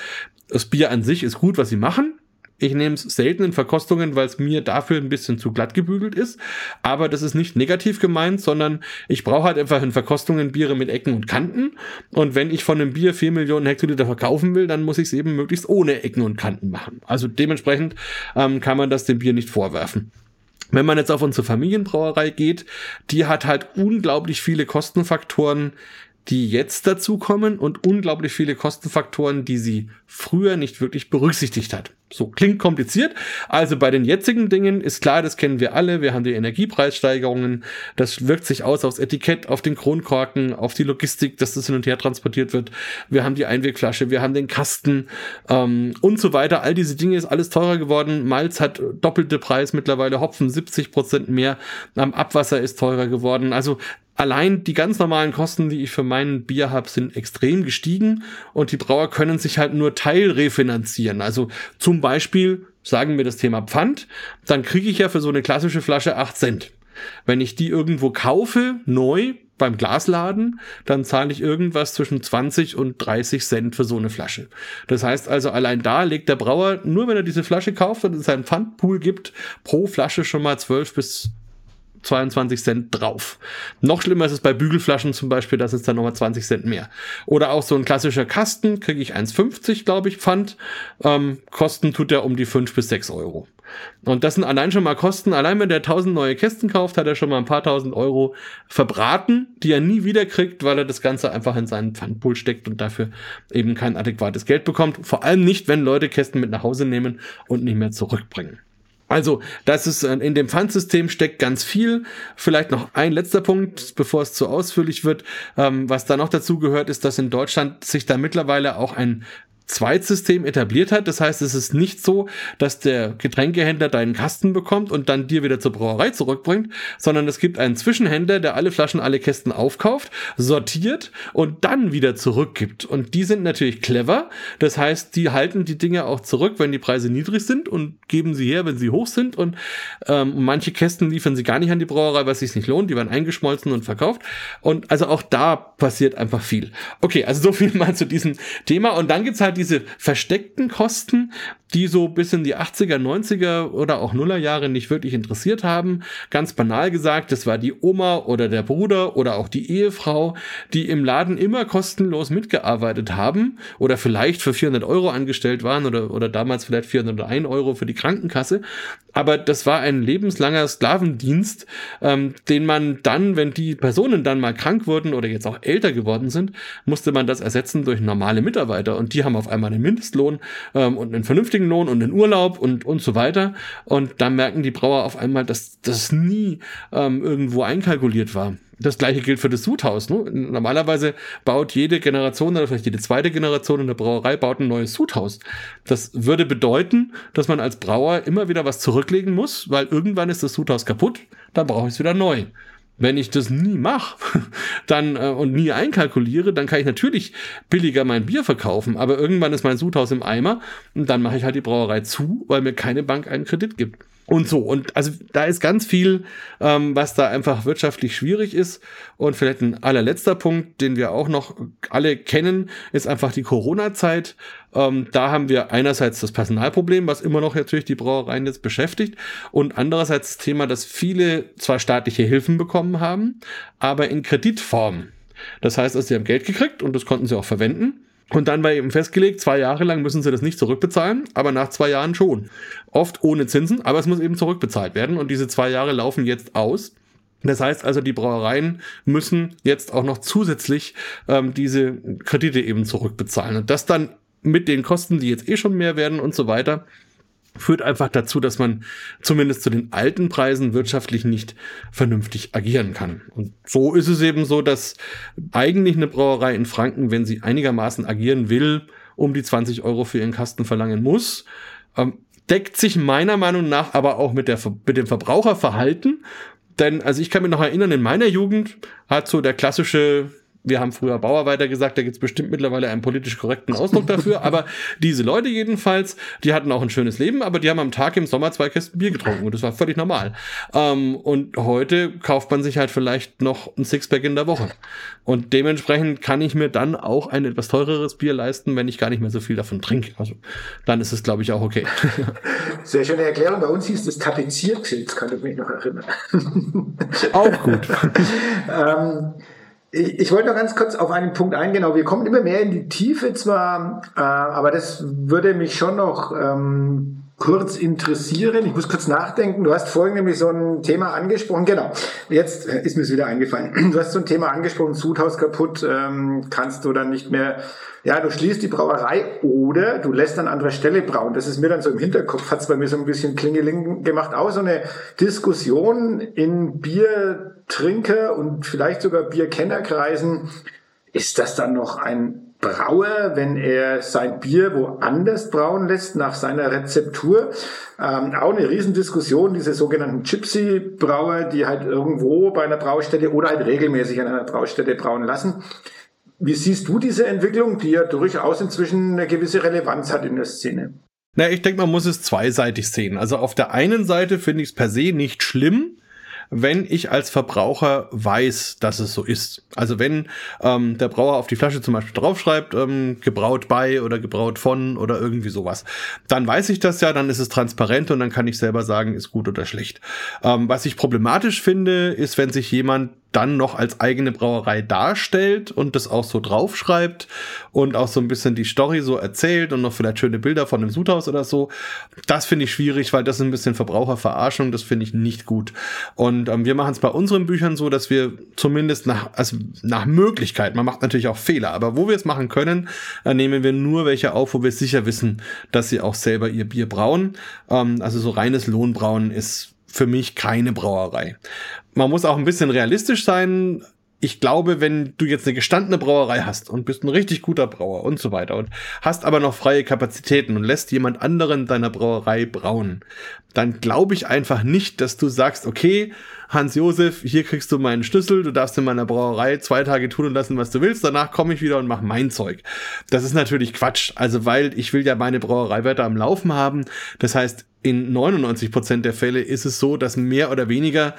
Speaker 2: das Bier an sich ist gut, was sie machen. Ich nehme es selten in Verkostungen, weil es mir dafür ein bisschen zu glatt gebügelt ist. Aber das ist nicht negativ gemeint, sondern ich brauche halt einfach in Verkostungen Biere mit Ecken und Kanten. Und wenn ich von einem Bier vier Millionen Hektoliter verkaufen will, dann muss ich es eben möglichst ohne Ecken und Kanten machen. Also dementsprechend ähm, kann man das dem Bier nicht vorwerfen. Wenn man jetzt auf unsere Familienbrauerei geht, die hat halt unglaublich viele Kostenfaktoren, die jetzt dazukommen und unglaublich viele Kostenfaktoren, die sie früher nicht wirklich berücksichtigt hat. So klingt kompliziert. Also bei den jetzigen Dingen ist klar, das kennen wir alle. Wir haben die Energiepreissteigerungen. Das wirkt sich aus aufs Etikett, auf den Kronkorken, auf die Logistik, dass das hin und her transportiert wird. Wir haben die Einwegflasche, wir haben den Kasten ähm, und so weiter. All diese Dinge ist alles teurer geworden. Malz hat doppelte Preis mittlerweile, Hopfen 70 Prozent mehr. Am Abwasser ist teurer geworden. Also Allein die ganz normalen Kosten, die ich für mein Bier habe, sind extrem gestiegen und die Brauer können sich halt nur teilrefinanzieren. Also zum Beispiel sagen wir das Thema Pfand, dann kriege ich ja für so eine klassische Flasche 8 Cent. Wenn ich die irgendwo kaufe, neu, beim Glasladen, dann zahle ich irgendwas zwischen 20 und 30 Cent für so eine Flasche. Das heißt also, allein da legt der Brauer, nur wenn er diese Flasche kauft und es einen Pfandpool gibt, pro Flasche schon mal 12 bis 22 Cent drauf. Noch schlimmer ist es bei Bügelflaschen zum Beispiel, das ist dann nochmal 20 Cent mehr. Oder auch so ein klassischer Kasten, kriege ich 1,50, glaube ich, Pfand. Ähm, Kosten tut er um die 5 bis 6 Euro. Und das sind allein schon mal Kosten. Allein wenn der 1000 neue Kästen kauft, hat er schon mal ein paar tausend Euro verbraten, die er nie wieder kriegt, weil er das Ganze einfach in seinen Pfandpool steckt und dafür eben kein adäquates Geld bekommt. Vor allem nicht, wenn Leute Kästen mit nach Hause nehmen und nicht mehr zurückbringen. Also, das ist äh, in dem Pfandsystem steckt ganz viel. Vielleicht noch ein letzter Punkt, bevor es zu ausführlich wird. Ähm, was da noch dazu gehört, ist, dass in Deutschland sich da mittlerweile auch ein Zweitsystem etabliert hat. Das heißt, es ist nicht so, dass der Getränkehändler deinen Kasten bekommt und dann dir wieder zur Brauerei zurückbringt, sondern es gibt einen Zwischenhändler, der alle Flaschen, alle Kästen aufkauft, sortiert und dann wieder zurückgibt. Und die sind natürlich clever. Das heißt, die halten die Dinge auch zurück, wenn die Preise niedrig sind und geben sie her, wenn sie hoch sind. Und ähm, manche Kästen liefern sie gar nicht an die Brauerei, was sich nicht lohnt. Die werden eingeschmolzen und verkauft. Und also auch da passiert einfach viel. Okay, also so viel mal zu diesem Thema. Und dann gibt's halt diese versteckten Kosten, die so bis in die 80er, 90er oder auch Nullerjahre nicht wirklich interessiert haben. Ganz banal gesagt, das war die Oma oder der Bruder oder auch die Ehefrau, die im Laden immer kostenlos mitgearbeitet haben oder vielleicht für 400 Euro angestellt waren oder, oder damals vielleicht 401 Euro für die Krankenkasse. Aber das war ein lebenslanger Sklavendienst, ähm, den man dann, wenn die Personen dann mal krank wurden oder jetzt auch älter geworden sind, musste man das ersetzen durch normale Mitarbeiter. Und die haben auf einmal einen Mindestlohn ähm, und einen vernünftigen Lohn und einen Urlaub und, und so weiter. Und dann merken die Brauer auf einmal, dass das nie ähm, irgendwo einkalkuliert war. Das gleiche gilt für das Sudhaus. Ne? Normalerweise baut jede Generation oder vielleicht jede zweite Generation in der Brauerei baut ein neues Sudhaus. Das würde bedeuten, dass man als Brauer immer wieder was zurücklegen muss, weil irgendwann ist das Sudhaus kaputt, dann brauche ich es wieder neu. Wenn ich das nie mache dann äh, und nie einkalkuliere, dann kann ich natürlich billiger mein Bier verkaufen. Aber irgendwann ist mein Sudhaus im Eimer und dann mache ich halt die Brauerei zu, weil mir keine Bank einen Kredit gibt. Und so. Und also da ist ganz viel, ähm, was da einfach wirtschaftlich schwierig ist. Und vielleicht ein allerletzter Punkt, den wir auch noch alle kennen, ist einfach die Corona-Zeit. Ähm, da haben wir einerseits das Personalproblem, was immer noch natürlich die Brauereien jetzt beschäftigt. Und andererseits das Thema, dass viele zwar staatliche Hilfen bekommen haben, aber in Kreditform. Das heißt, also sie haben Geld gekriegt und das konnten sie auch verwenden. Und dann war eben festgelegt, zwei Jahre lang müssen sie das nicht zurückbezahlen, aber nach zwei Jahren schon. Oft ohne Zinsen, aber es muss eben zurückbezahlt werden und diese zwei Jahre laufen jetzt aus. Das heißt also, die Brauereien müssen jetzt auch noch zusätzlich ähm, diese Kredite eben zurückbezahlen. Und das dann mit den Kosten, die jetzt eh schon mehr werden und so weiter führt einfach dazu, dass man zumindest zu den alten Preisen wirtschaftlich nicht vernünftig agieren kann. Und so ist es eben so, dass eigentlich eine Brauerei in Franken, wenn sie einigermaßen agieren will, um die 20 Euro für ihren Kasten verlangen muss. Ähm, deckt sich meiner Meinung nach aber auch mit, der, mit dem Verbraucherverhalten. Denn, also ich kann mich noch erinnern, in meiner Jugend hat so der klassische wir haben früher Bauarbeiter gesagt, da gibt es bestimmt mittlerweile einen politisch korrekten Ausdruck dafür, aber diese Leute jedenfalls, die hatten auch ein schönes Leben, aber die haben am Tag im Sommer zwei Kästen Bier getrunken und das war völlig normal. Ähm, und heute kauft man sich halt vielleicht noch ein Sixpack in der Woche. Und dementsprechend kann ich mir dann auch ein etwas teureres Bier leisten, wenn ich gar nicht mehr so viel davon trinke. Also dann ist es, glaube ich, auch okay.
Speaker 3: Sehr schöne Erklärung. Bei uns hieß das Tapezierpilz, kann ich mich noch erinnern.
Speaker 2: Auch gut.
Speaker 3: ähm, ich, ich wollte noch ganz kurz auf einen Punkt eingehen. Wir kommen immer mehr in die Tiefe zwar, äh, aber das würde mich schon noch ähm, kurz interessieren. Ich muss kurz nachdenken. Du hast vorhin nämlich so ein Thema angesprochen. Genau, jetzt ist mir es wieder eingefallen. Du hast so ein Thema angesprochen, Sudhaus kaputt, ähm, kannst du dann nicht mehr, ja, du schließt die Brauerei oder du lässt an anderer Stelle brauen. Das ist mir dann so im Hinterkopf, hat es bei mir so ein bisschen Klingeling gemacht. Auch so eine Diskussion in Biertrinker und vielleicht sogar Bierkennerkreisen. Ist das dann noch ein Brauer, wenn er sein Bier woanders brauen lässt, nach seiner Rezeptur. Ähm, auch eine Riesendiskussion, diese sogenannten Gypsy-Brauer, die halt irgendwo bei einer Braustätte oder halt regelmäßig an einer Braustätte brauen lassen. Wie siehst du diese Entwicklung, die ja durchaus inzwischen eine gewisse Relevanz hat in der Szene?
Speaker 2: Na, ich denke, man muss es zweiseitig sehen. Also auf der einen Seite finde ich es per se nicht schlimm, wenn ich als Verbraucher weiß, dass es so ist. Also wenn ähm, der Brauer auf die Flasche zum Beispiel draufschreibt, ähm, gebraut bei oder gebraut von oder irgendwie sowas, dann weiß ich das ja, dann ist es transparent und dann kann ich selber sagen, ist gut oder schlecht. Ähm, was ich problematisch finde, ist, wenn sich jemand dann noch als eigene Brauerei darstellt und das auch so draufschreibt und auch so ein bisschen die Story so erzählt und noch vielleicht schöne Bilder von dem Sudhaus oder so. Das finde ich schwierig, weil das ist ein bisschen Verbraucherverarschung, das finde ich nicht gut. Und ähm, wir machen es bei unseren Büchern so, dass wir zumindest nach, also nach Möglichkeit, man macht natürlich auch Fehler, aber wo wir es machen können, äh, nehmen wir nur welche auf, wo wir sicher wissen, dass sie auch selber ihr Bier brauen. Ähm, also so reines Lohnbrauen ist für mich keine Brauerei. Man muss auch ein bisschen realistisch sein. Ich glaube, wenn du jetzt eine gestandene Brauerei hast und bist ein richtig guter Brauer und so weiter und hast aber noch freie Kapazitäten und lässt jemand anderen deiner Brauerei brauen, dann glaube ich einfach nicht, dass du sagst, okay, Hans Josef, hier kriegst du meinen Schlüssel, du darfst in meiner Brauerei zwei Tage tun und lassen, was du willst, danach komme ich wieder und mache mein Zeug. Das ist natürlich Quatsch, also weil ich will ja meine Brauerei weiter am Laufen haben. Das heißt, in 99 Prozent der Fälle ist es so, dass mehr oder weniger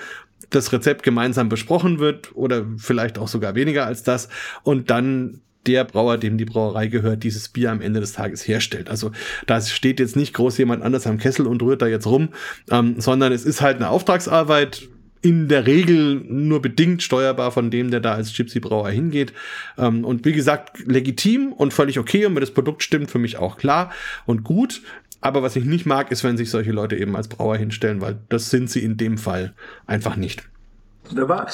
Speaker 2: das Rezept gemeinsam besprochen wird oder vielleicht auch sogar weniger als das und dann der Brauer, dem die Brauerei gehört, dieses Bier am Ende des Tages herstellt. Also da steht jetzt nicht groß jemand anders am Kessel und rührt da jetzt rum, ähm, sondern es ist halt eine Auftragsarbeit in der Regel nur bedingt steuerbar von dem, der da als Gypsy-Brauer hingeht. Ähm, und wie gesagt, legitim und völlig okay und wenn das Produkt stimmt, für mich auch klar und gut. Aber was ich nicht mag, ist, wenn sich solche Leute eben als Brauer hinstellen, weil das sind sie in dem Fall einfach nicht.
Speaker 3: Wunderbar.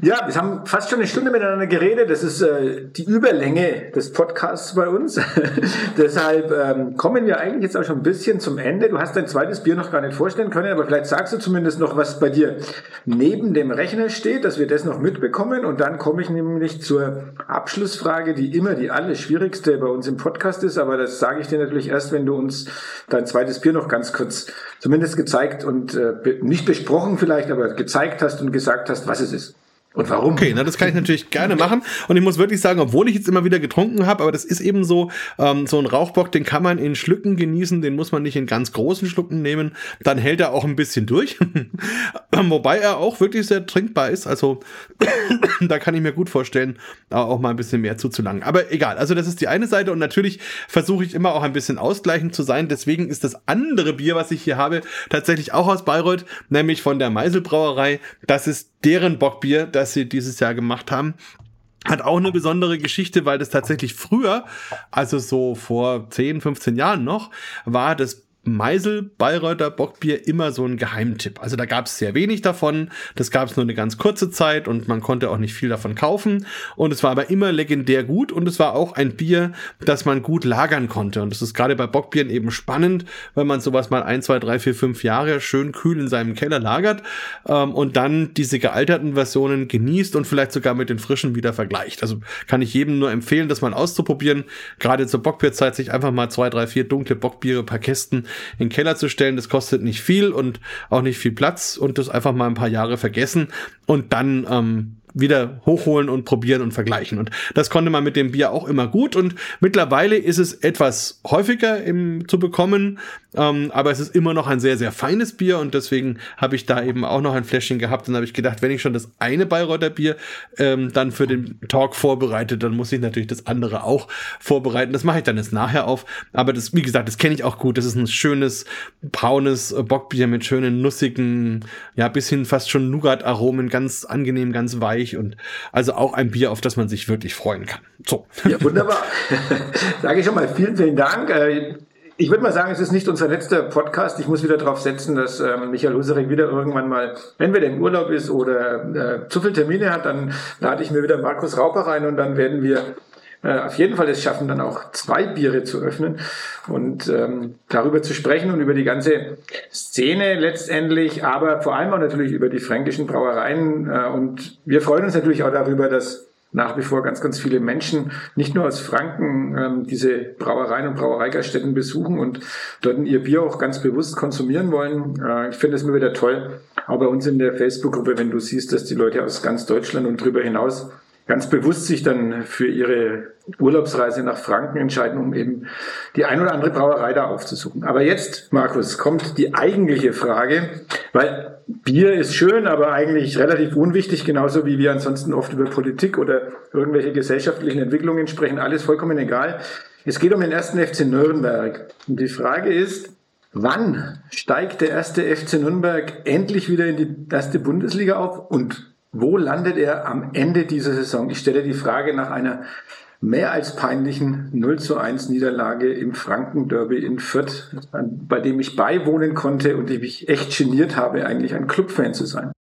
Speaker 3: Ja, wir haben fast schon eine Stunde miteinander geredet. Das ist äh, die Überlänge des Podcasts bei uns. Deshalb ähm, kommen wir eigentlich jetzt auch schon ein bisschen zum Ende. Du hast dein zweites Bier noch gar nicht vorstellen können, aber vielleicht sagst du zumindest noch, was bei dir neben dem Rechner steht, dass wir das noch mitbekommen. Und dann komme ich nämlich zur Abschlussfrage, die immer die alles schwierigste bei uns im Podcast ist. Aber das sage ich dir natürlich erst, wenn du uns dein zweites Bier noch ganz kurz zumindest gezeigt und äh, nicht besprochen vielleicht, aber gezeigt hast und gesagt hast, hast, was es ist. Und warum?
Speaker 2: Okay, na, das kann ich natürlich gerne machen. Und ich muss wirklich sagen, obwohl ich jetzt immer wieder getrunken habe, aber das ist eben so, ähm, so ein Rauchbock, den kann man in Schlücken genießen, den muss man nicht in ganz großen Schlucken nehmen. Dann hält er auch ein bisschen durch. Wobei er auch wirklich sehr trinkbar ist. Also da kann ich mir gut vorstellen, auch mal ein bisschen mehr zuzulangen. Aber egal, also das ist die eine Seite und natürlich versuche ich immer auch ein bisschen ausgleichend zu sein. Deswegen ist das andere Bier, was ich hier habe, tatsächlich auch aus Bayreuth, nämlich von der Meiselbrauerei. Das ist deren Bockbier, das sie dieses Jahr gemacht haben. Hat auch eine besondere Geschichte, weil das tatsächlich früher, also so vor 10, 15 Jahren noch, war das Meisel Bayreuther Bockbier immer so ein Geheimtipp. Also da gab es sehr wenig davon. Das gab es nur eine ganz kurze Zeit und man konnte auch nicht viel davon kaufen. Und es war aber immer legendär gut und es war auch ein Bier, das man gut lagern konnte. Und das ist gerade bei Bockbieren eben spannend, wenn man sowas mal ein, zwei, drei, vier, fünf Jahre schön kühl in seinem Keller lagert ähm, und dann diese gealterten Versionen genießt und vielleicht sogar mit den frischen wieder vergleicht. Also kann ich jedem nur empfehlen, das mal auszuprobieren. Gerade zur Bockbierzeit sich einfach mal zwei, drei, vier dunkle Bockbiere per Kästen in den Keller zu stellen. Das kostet nicht viel und auch nicht viel Platz und das einfach mal ein paar Jahre vergessen und dann ähm, wieder hochholen und probieren und vergleichen. Und das konnte man mit dem Bier auch immer gut. Und mittlerweile ist es etwas häufiger im, zu bekommen, ähm, aber es ist immer noch ein sehr, sehr feines Bier. Und deswegen habe ich da eben auch noch ein Fläschchen gehabt. Und habe ich gedacht, wenn ich schon das eine Bayreuther Bier ähm, dann für den Talk vorbereite, dann muss ich natürlich das andere auch vorbereiten. Das mache ich dann jetzt nachher auf. Aber das, wie gesagt, das kenne ich auch gut. Das ist ein schönes, braunes Bockbier mit schönen, nussigen, ja, bisschen fast schon Nougat-Aromen, ganz angenehm, ganz weich weich und also auch ein Bier, auf das man sich wirklich freuen kann. So.
Speaker 3: Ja, wunderbar. Sage ich schon mal vielen, vielen Dank. Äh, ich würde mal sagen, es ist nicht unser letzter Podcast. Ich muss wieder darauf setzen, dass ähm, Michael Husserich wieder irgendwann mal, entweder im Urlaub ist oder äh, zu viele Termine hat, dann lade ich mir wieder Markus Rauper rein und dann werden wir äh, auf jeden Fall es schaffen, dann auch zwei Biere zu öffnen und ähm, darüber zu sprechen und über die ganze Szene letztendlich, aber vor allem auch natürlich über die fränkischen Brauereien. Äh, und wir freuen uns natürlich auch darüber, dass nach wie vor ganz, ganz viele Menschen, nicht nur aus Franken, ähm, diese Brauereien und Brauereigaststätten besuchen und dort ihr Bier auch ganz bewusst konsumieren wollen. Äh, ich finde es immer wieder toll, auch bei uns in der Facebook-Gruppe, wenn du siehst, dass die Leute aus ganz Deutschland und darüber hinaus ganz bewusst sich dann für ihre Urlaubsreise nach Franken entscheiden, um eben die ein oder andere Brauerei da aufzusuchen. Aber jetzt, Markus, kommt die eigentliche Frage, weil Bier ist schön, aber eigentlich relativ unwichtig, genauso wie wir ansonsten oft über Politik oder irgendwelche gesellschaftlichen Entwicklungen sprechen, alles vollkommen egal. Es geht um den ersten FC Nürnberg. Und die Frage ist, wann steigt der erste FC Nürnberg endlich wieder in die erste Bundesliga auf und wo landet er am Ende dieser Saison? Ich stelle die Frage nach einer mehr als peinlichen 0 zu 1 Niederlage im Franken-Derby in Fürth, bei dem ich beiwohnen konnte und die mich echt geniert habe, eigentlich ein Clubfan zu sein.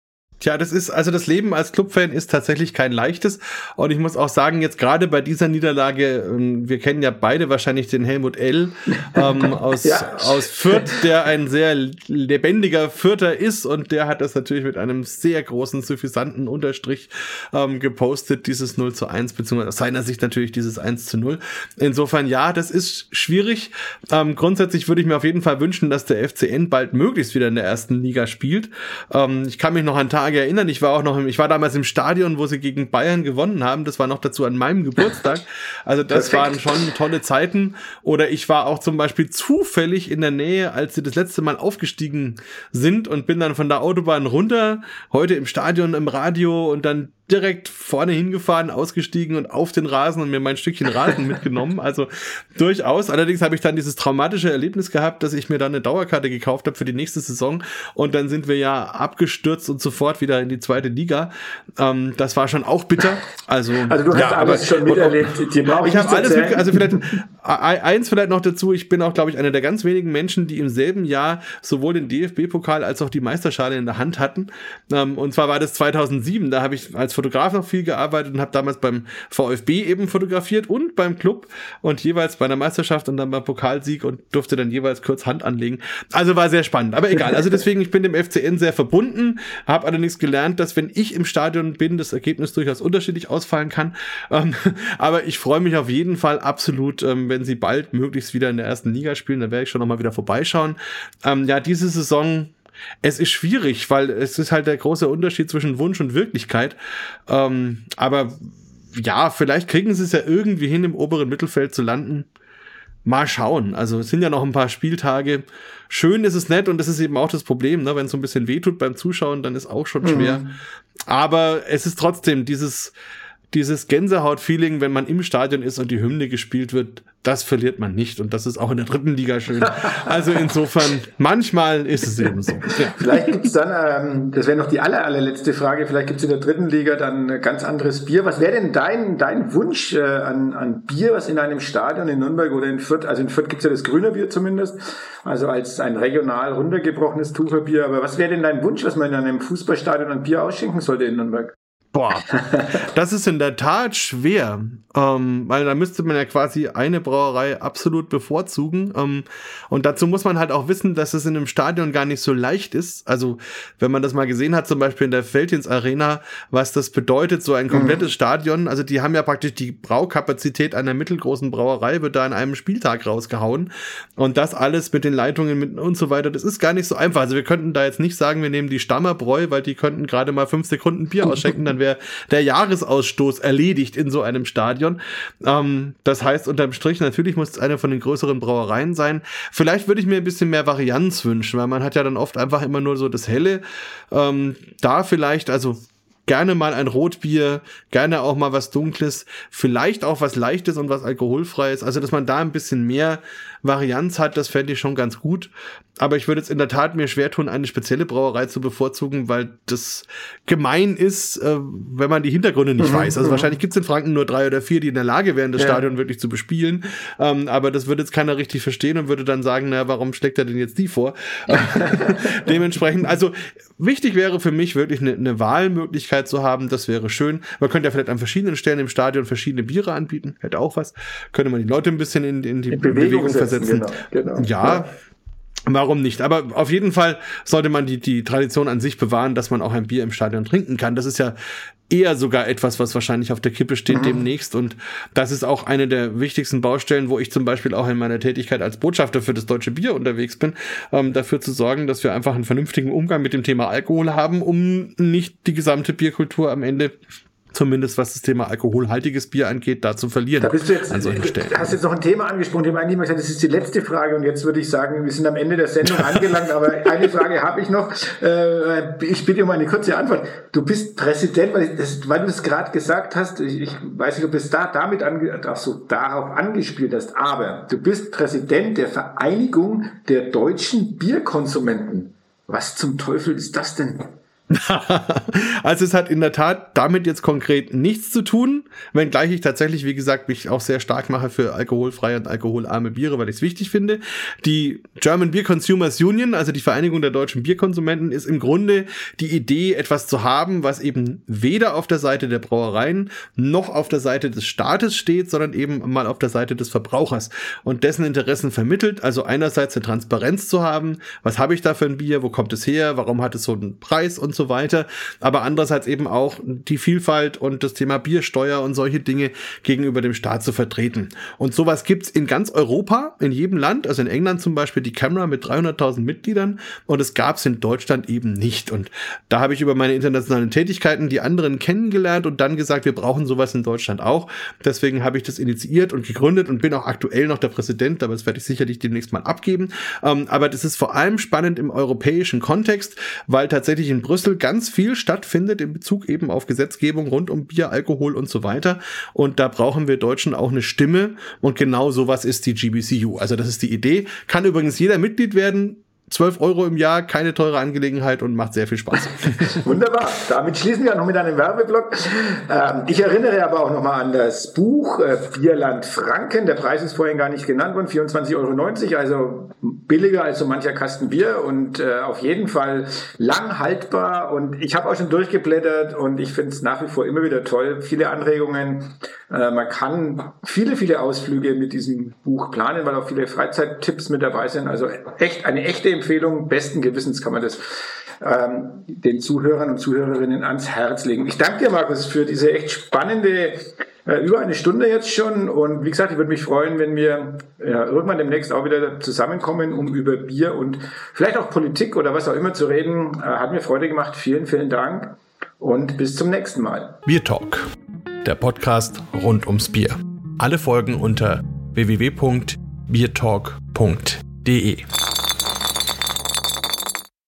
Speaker 2: Tja, das ist, also das Leben als Clubfan ist tatsächlich kein leichtes. Und ich muss auch sagen, jetzt gerade bei dieser Niederlage, ähm, wir kennen ja beide wahrscheinlich den Helmut L. Ähm, aus, ja. aus Fürth, der ein sehr lebendiger Fürther ist und der hat das natürlich mit einem sehr großen, suffisanten Unterstrich ähm, gepostet, dieses 0 zu 1, beziehungsweise aus seiner Sicht natürlich dieses 1 zu 0. Insofern, ja, das ist schwierig. Ähm, grundsätzlich würde ich mir auf jeden Fall wünschen, dass der FCN bald möglichst wieder in der ersten Liga spielt. Ähm, ich kann mich noch an Tage Tage erinnern. Ich war auch noch, im, ich war damals im Stadion, wo sie gegen Bayern gewonnen haben. Das war noch dazu an meinem Geburtstag. Also das Perfekt. waren schon tolle Zeiten. Oder ich war auch zum Beispiel zufällig in der Nähe, als sie das letzte Mal aufgestiegen sind und bin dann von der Autobahn runter, heute im Stadion, im Radio und dann direkt vorne hingefahren, ausgestiegen und auf den Rasen und mir mein Stückchen Rasen mitgenommen. Also durchaus. Allerdings habe ich dann dieses traumatische Erlebnis gehabt, dass ich mir dann eine Dauerkarte gekauft habe für die nächste Saison und dann sind wir ja abgestürzt und sofort wieder in die zweite Liga. Ähm, das war schon auch bitter. Also,
Speaker 3: also du hast ja, alles schon miterlebt.
Speaker 2: Die brauche ich, ich habe alles mit, also vielleicht eins vielleicht noch dazu. Ich bin auch, glaube ich, einer der ganz wenigen Menschen, die im selben Jahr sowohl den DFB-Pokal als auch die Meisterschale in der Hand hatten. Ähm, und zwar war das 2007. Da habe ich als Fotograf noch viel gearbeitet und habe damals beim VfB eben fotografiert und beim Club und jeweils bei einer Meisterschaft und dann beim Pokalsieg und durfte dann jeweils kurz Hand anlegen. Also war sehr spannend, aber egal. Also deswegen, ich bin dem FCN sehr verbunden, habe allerdings gelernt, dass wenn ich im Stadion bin, das Ergebnis durchaus unterschiedlich ausfallen kann. Ähm, aber ich freue mich auf jeden Fall absolut, ähm, wenn sie bald möglichst wieder in der ersten Liga spielen, dann werde ich schon nochmal wieder vorbeischauen. Ähm, ja, diese Saison es ist schwierig, weil es ist halt der große Unterschied zwischen Wunsch und Wirklichkeit. Ähm, aber ja, vielleicht kriegen sie es ja irgendwie hin, im oberen Mittelfeld zu landen. Mal schauen. Also es sind ja noch ein paar Spieltage. Schön ist es nett und das ist eben auch das Problem, ne? wenn es so ein bisschen wehtut beim Zuschauen, dann ist auch schon schwer. Mhm. Aber es ist trotzdem dieses, dieses Gänsehaut-Feeling, wenn man im Stadion ist und die Hymne gespielt wird, das verliert man nicht. Und das ist auch in der dritten Liga schön. Also insofern, manchmal ist es eben so.
Speaker 3: Ja. Vielleicht gibt es dann, ähm, das wäre noch die aller, allerletzte Frage, vielleicht gibt es in der dritten Liga dann ein ganz anderes Bier. Was wäre denn dein, dein Wunsch äh, an, an Bier, was in einem Stadion in Nürnberg oder in Fürth, also in Fürth gibt es ja das grüne Bier zumindest, also als ein regional runtergebrochenes Tucherbier. Aber was wäre denn dein Wunsch, was man in einem Fußballstadion an Bier ausschenken sollte in Nürnberg?
Speaker 2: Boah, das ist in der Tat schwer, ähm, weil da müsste man ja quasi eine Brauerei absolut bevorzugen. Ähm, und dazu muss man halt auch wissen, dass es in einem Stadion gar nicht so leicht ist. Also wenn man das mal gesehen hat, zum Beispiel in der Feldins Arena, was das bedeutet, so ein komplettes mhm. Stadion. Also die haben ja praktisch die Braukapazität einer mittelgroßen Brauerei, wird da in einem Spieltag rausgehauen. Und das alles mit den Leitungen mit und so weiter, das ist gar nicht so einfach. Also wir könnten da jetzt nicht sagen, wir nehmen die Stammerbräu, weil die könnten gerade mal fünf Sekunden Bier ausschenken, dann wäre der Jahresausstoß erledigt in so einem Stadion. Ähm, das heißt, unterm Strich, natürlich muss es eine von den größeren Brauereien sein. Vielleicht würde ich mir ein bisschen mehr Varianz wünschen, weil man hat ja dann oft einfach immer nur so das Helle. Ähm, da vielleicht, also gerne mal ein Rotbier, gerne auch mal was Dunkles, vielleicht auch was Leichtes und was Alkoholfreies. Also, dass man da ein bisschen mehr Varianz hat, das fände ich schon ganz gut. Aber ich würde jetzt in der Tat mir schwer tun, eine spezielle Brauerei zu bevorzugen, weil das gemein ist, äh, wenn man die Hintergründe nicht mhm, weiß. Also mhm. wahrscheinlich gibt es in Franken nur drei oder vier, die in der Lage wären, das ja. Stadion wirklich zu bespielen. Ähm, aber das würde jetzt keiner richtig verstehen und würde dann sagen, na, warum steckt er denn jetzt die vor? Dementsprechend, also wichtig wäre für mich wirklich eine, eine Wahlmöglichkeit zu haben. Das wäre schön. Man könnte ja vielleicht an verschiedenen Stellen im Stadion verschiedene Biere anbieten. Hätte auch was. Könnte man die Leute ein bisschen in, in die in Bewegung, Bewegung versetzen. Genau, genau. Ja, ja. Warum nicht? Aber auf jeden Fall sollte man die, die Tradition an sich bewahren, dass man auch ein Bier im Stadion trinken kann. Das ist ja eher sogar etwas, was wahrscheinlich auf der Kippe steht mhm. demnächst. Und das ist auch eine der wichtigsten Baustellen, wo ich zum Beispiel auch in meiner Tätigkeit als Botschafter für das deutsche Bier unterwegs bin, ähm, dafür zu sorgen, dass wir einfach einen vernünftigen Umgang mit dem Thema Alkohol haben, um nicht die gesamte Bierkultur am Ende zumindest was das Thema alkoholhaltiges Bier angeht, da zu verlieren.
Speaker 3: Da bist du jetzt, an solchen Stellen. hast jetzt noch ein Thema angesprochen, dem eigentlich gesagt, das ist die letzte Frage und jetzt würde ich sagen, wir sind am Ende der Sendung angelangt, aber eine Frage habe ich noch. Äh, ich bitte um eine kurze Antwort. Du bist Präsident, weil, das, weil du es gerade gesagt hast, ich, ich, weiß nicht, ob du es da damit ange, ach so, darauf angespielt hast, aber du bist Präsident der Vereinigung der deutschen Bierkonsumenten. Was zum Teufel ist das denn?
Speaker 2: also es hat in der Tat damit jetzt konkret nichts zu tun, wenngleich ich tatsächlich, wie gesagt, mich auch sehr stark mache für alkoholfreie und alkoholarme Biere, weil ich es wichtig finde. Die German Beer Consumers Union, also die Vereinigung der deutschen Bierkonsumenten, ist im Grunde die Idee, etwas zu haben, was eben weder auf der Seite der Brauereien noch auf der Seite des Staates steht, sondern eben mal auf der Seite des Verbrauchers und dessen Interessen vermittelt. Also einerseits eine Transparenz zu haben, was habe ich da für ein Bier, wo kommt es her, warum hat es so einen Preis und so weiter. Aber andererseits eben auch die Vielfalt und das Thema Biersteuer und solche Dinge gegenüber dem Staat zu vertreten. Und sowas gibt's in ganz Europa, in jedem Land. Also in England zum Beispiel die Camera mit 300.000 Mitgliedern und es gab's in Deutschland eben nicht. Und da habe ich über meine internationalen Tätigkeiten die anderen kennengelernt und dann gesagt, wir brauchen sowas in Deutschland auch. Deswegen habe ich das initiiert und gegründet und bin auch aktuell noch der Präsident, aber das werde ich sicherlich demnächst mal abgeben. Ähm, aber das ist vor allem spannend im europäischen Kontext, weil tatsächlich in Brüssel Brüssel ganz viel stattfindet in Bezug eben auf Gesetzgebung rund um Bier, Alkohol und so weiter. Und da brauchen wir Deutschen auch eine Stimme. Und genau sowas ist die GBCU. Also das ist die Idee. Kann übrigens jeder Mitglied werden. 12 Euro im Jahr, keine teure Angelegenheit und macht sehr viel Spaß.
Speaker 3: Wunderbar. Damit schließen wir noch mit einem Werbeblock. Ähm, ich erinnere aber auch nochmal an das Buch äh, Franken. Der Preis ist vorhin gar nicht genannt worden, 24,90 Euro, also billiger als so mancher Kasten Bier und äh, auf jeden Fall lang haltbar. Und ich habe auch schon durchgeblättert und ich finde es nach wie vor immer wieder toll. Viele Anregungen. Äh, man kann viele, viele Ausflüge mit diesem Buch planen, weil auch viele Freizeittipps mit dabei sind. Also echt eine echte Empfehlung. Besten Gewissens kann man das ähm, den Zuhörern und Zuhörerinnen ans Herz legen. Ich danke dir, Markus, für diese echt spannende äh, über eine Stunde jetzt schon. Und wie gesagt, ich würde mich freuen, wenn wir ja, irgendwann demnächst auch wieder zusammenkommen, um über Bier und vielleicht auch Politik oder was auch immer zu reden. Äh, hat mir Freude gemacht. Vielen, vielen Dank und bis zum nächsten Mal.
Speaker 2: Bier Talk, der Podcast rund ums Bier. Alle Folgen unter www.biertalk.de.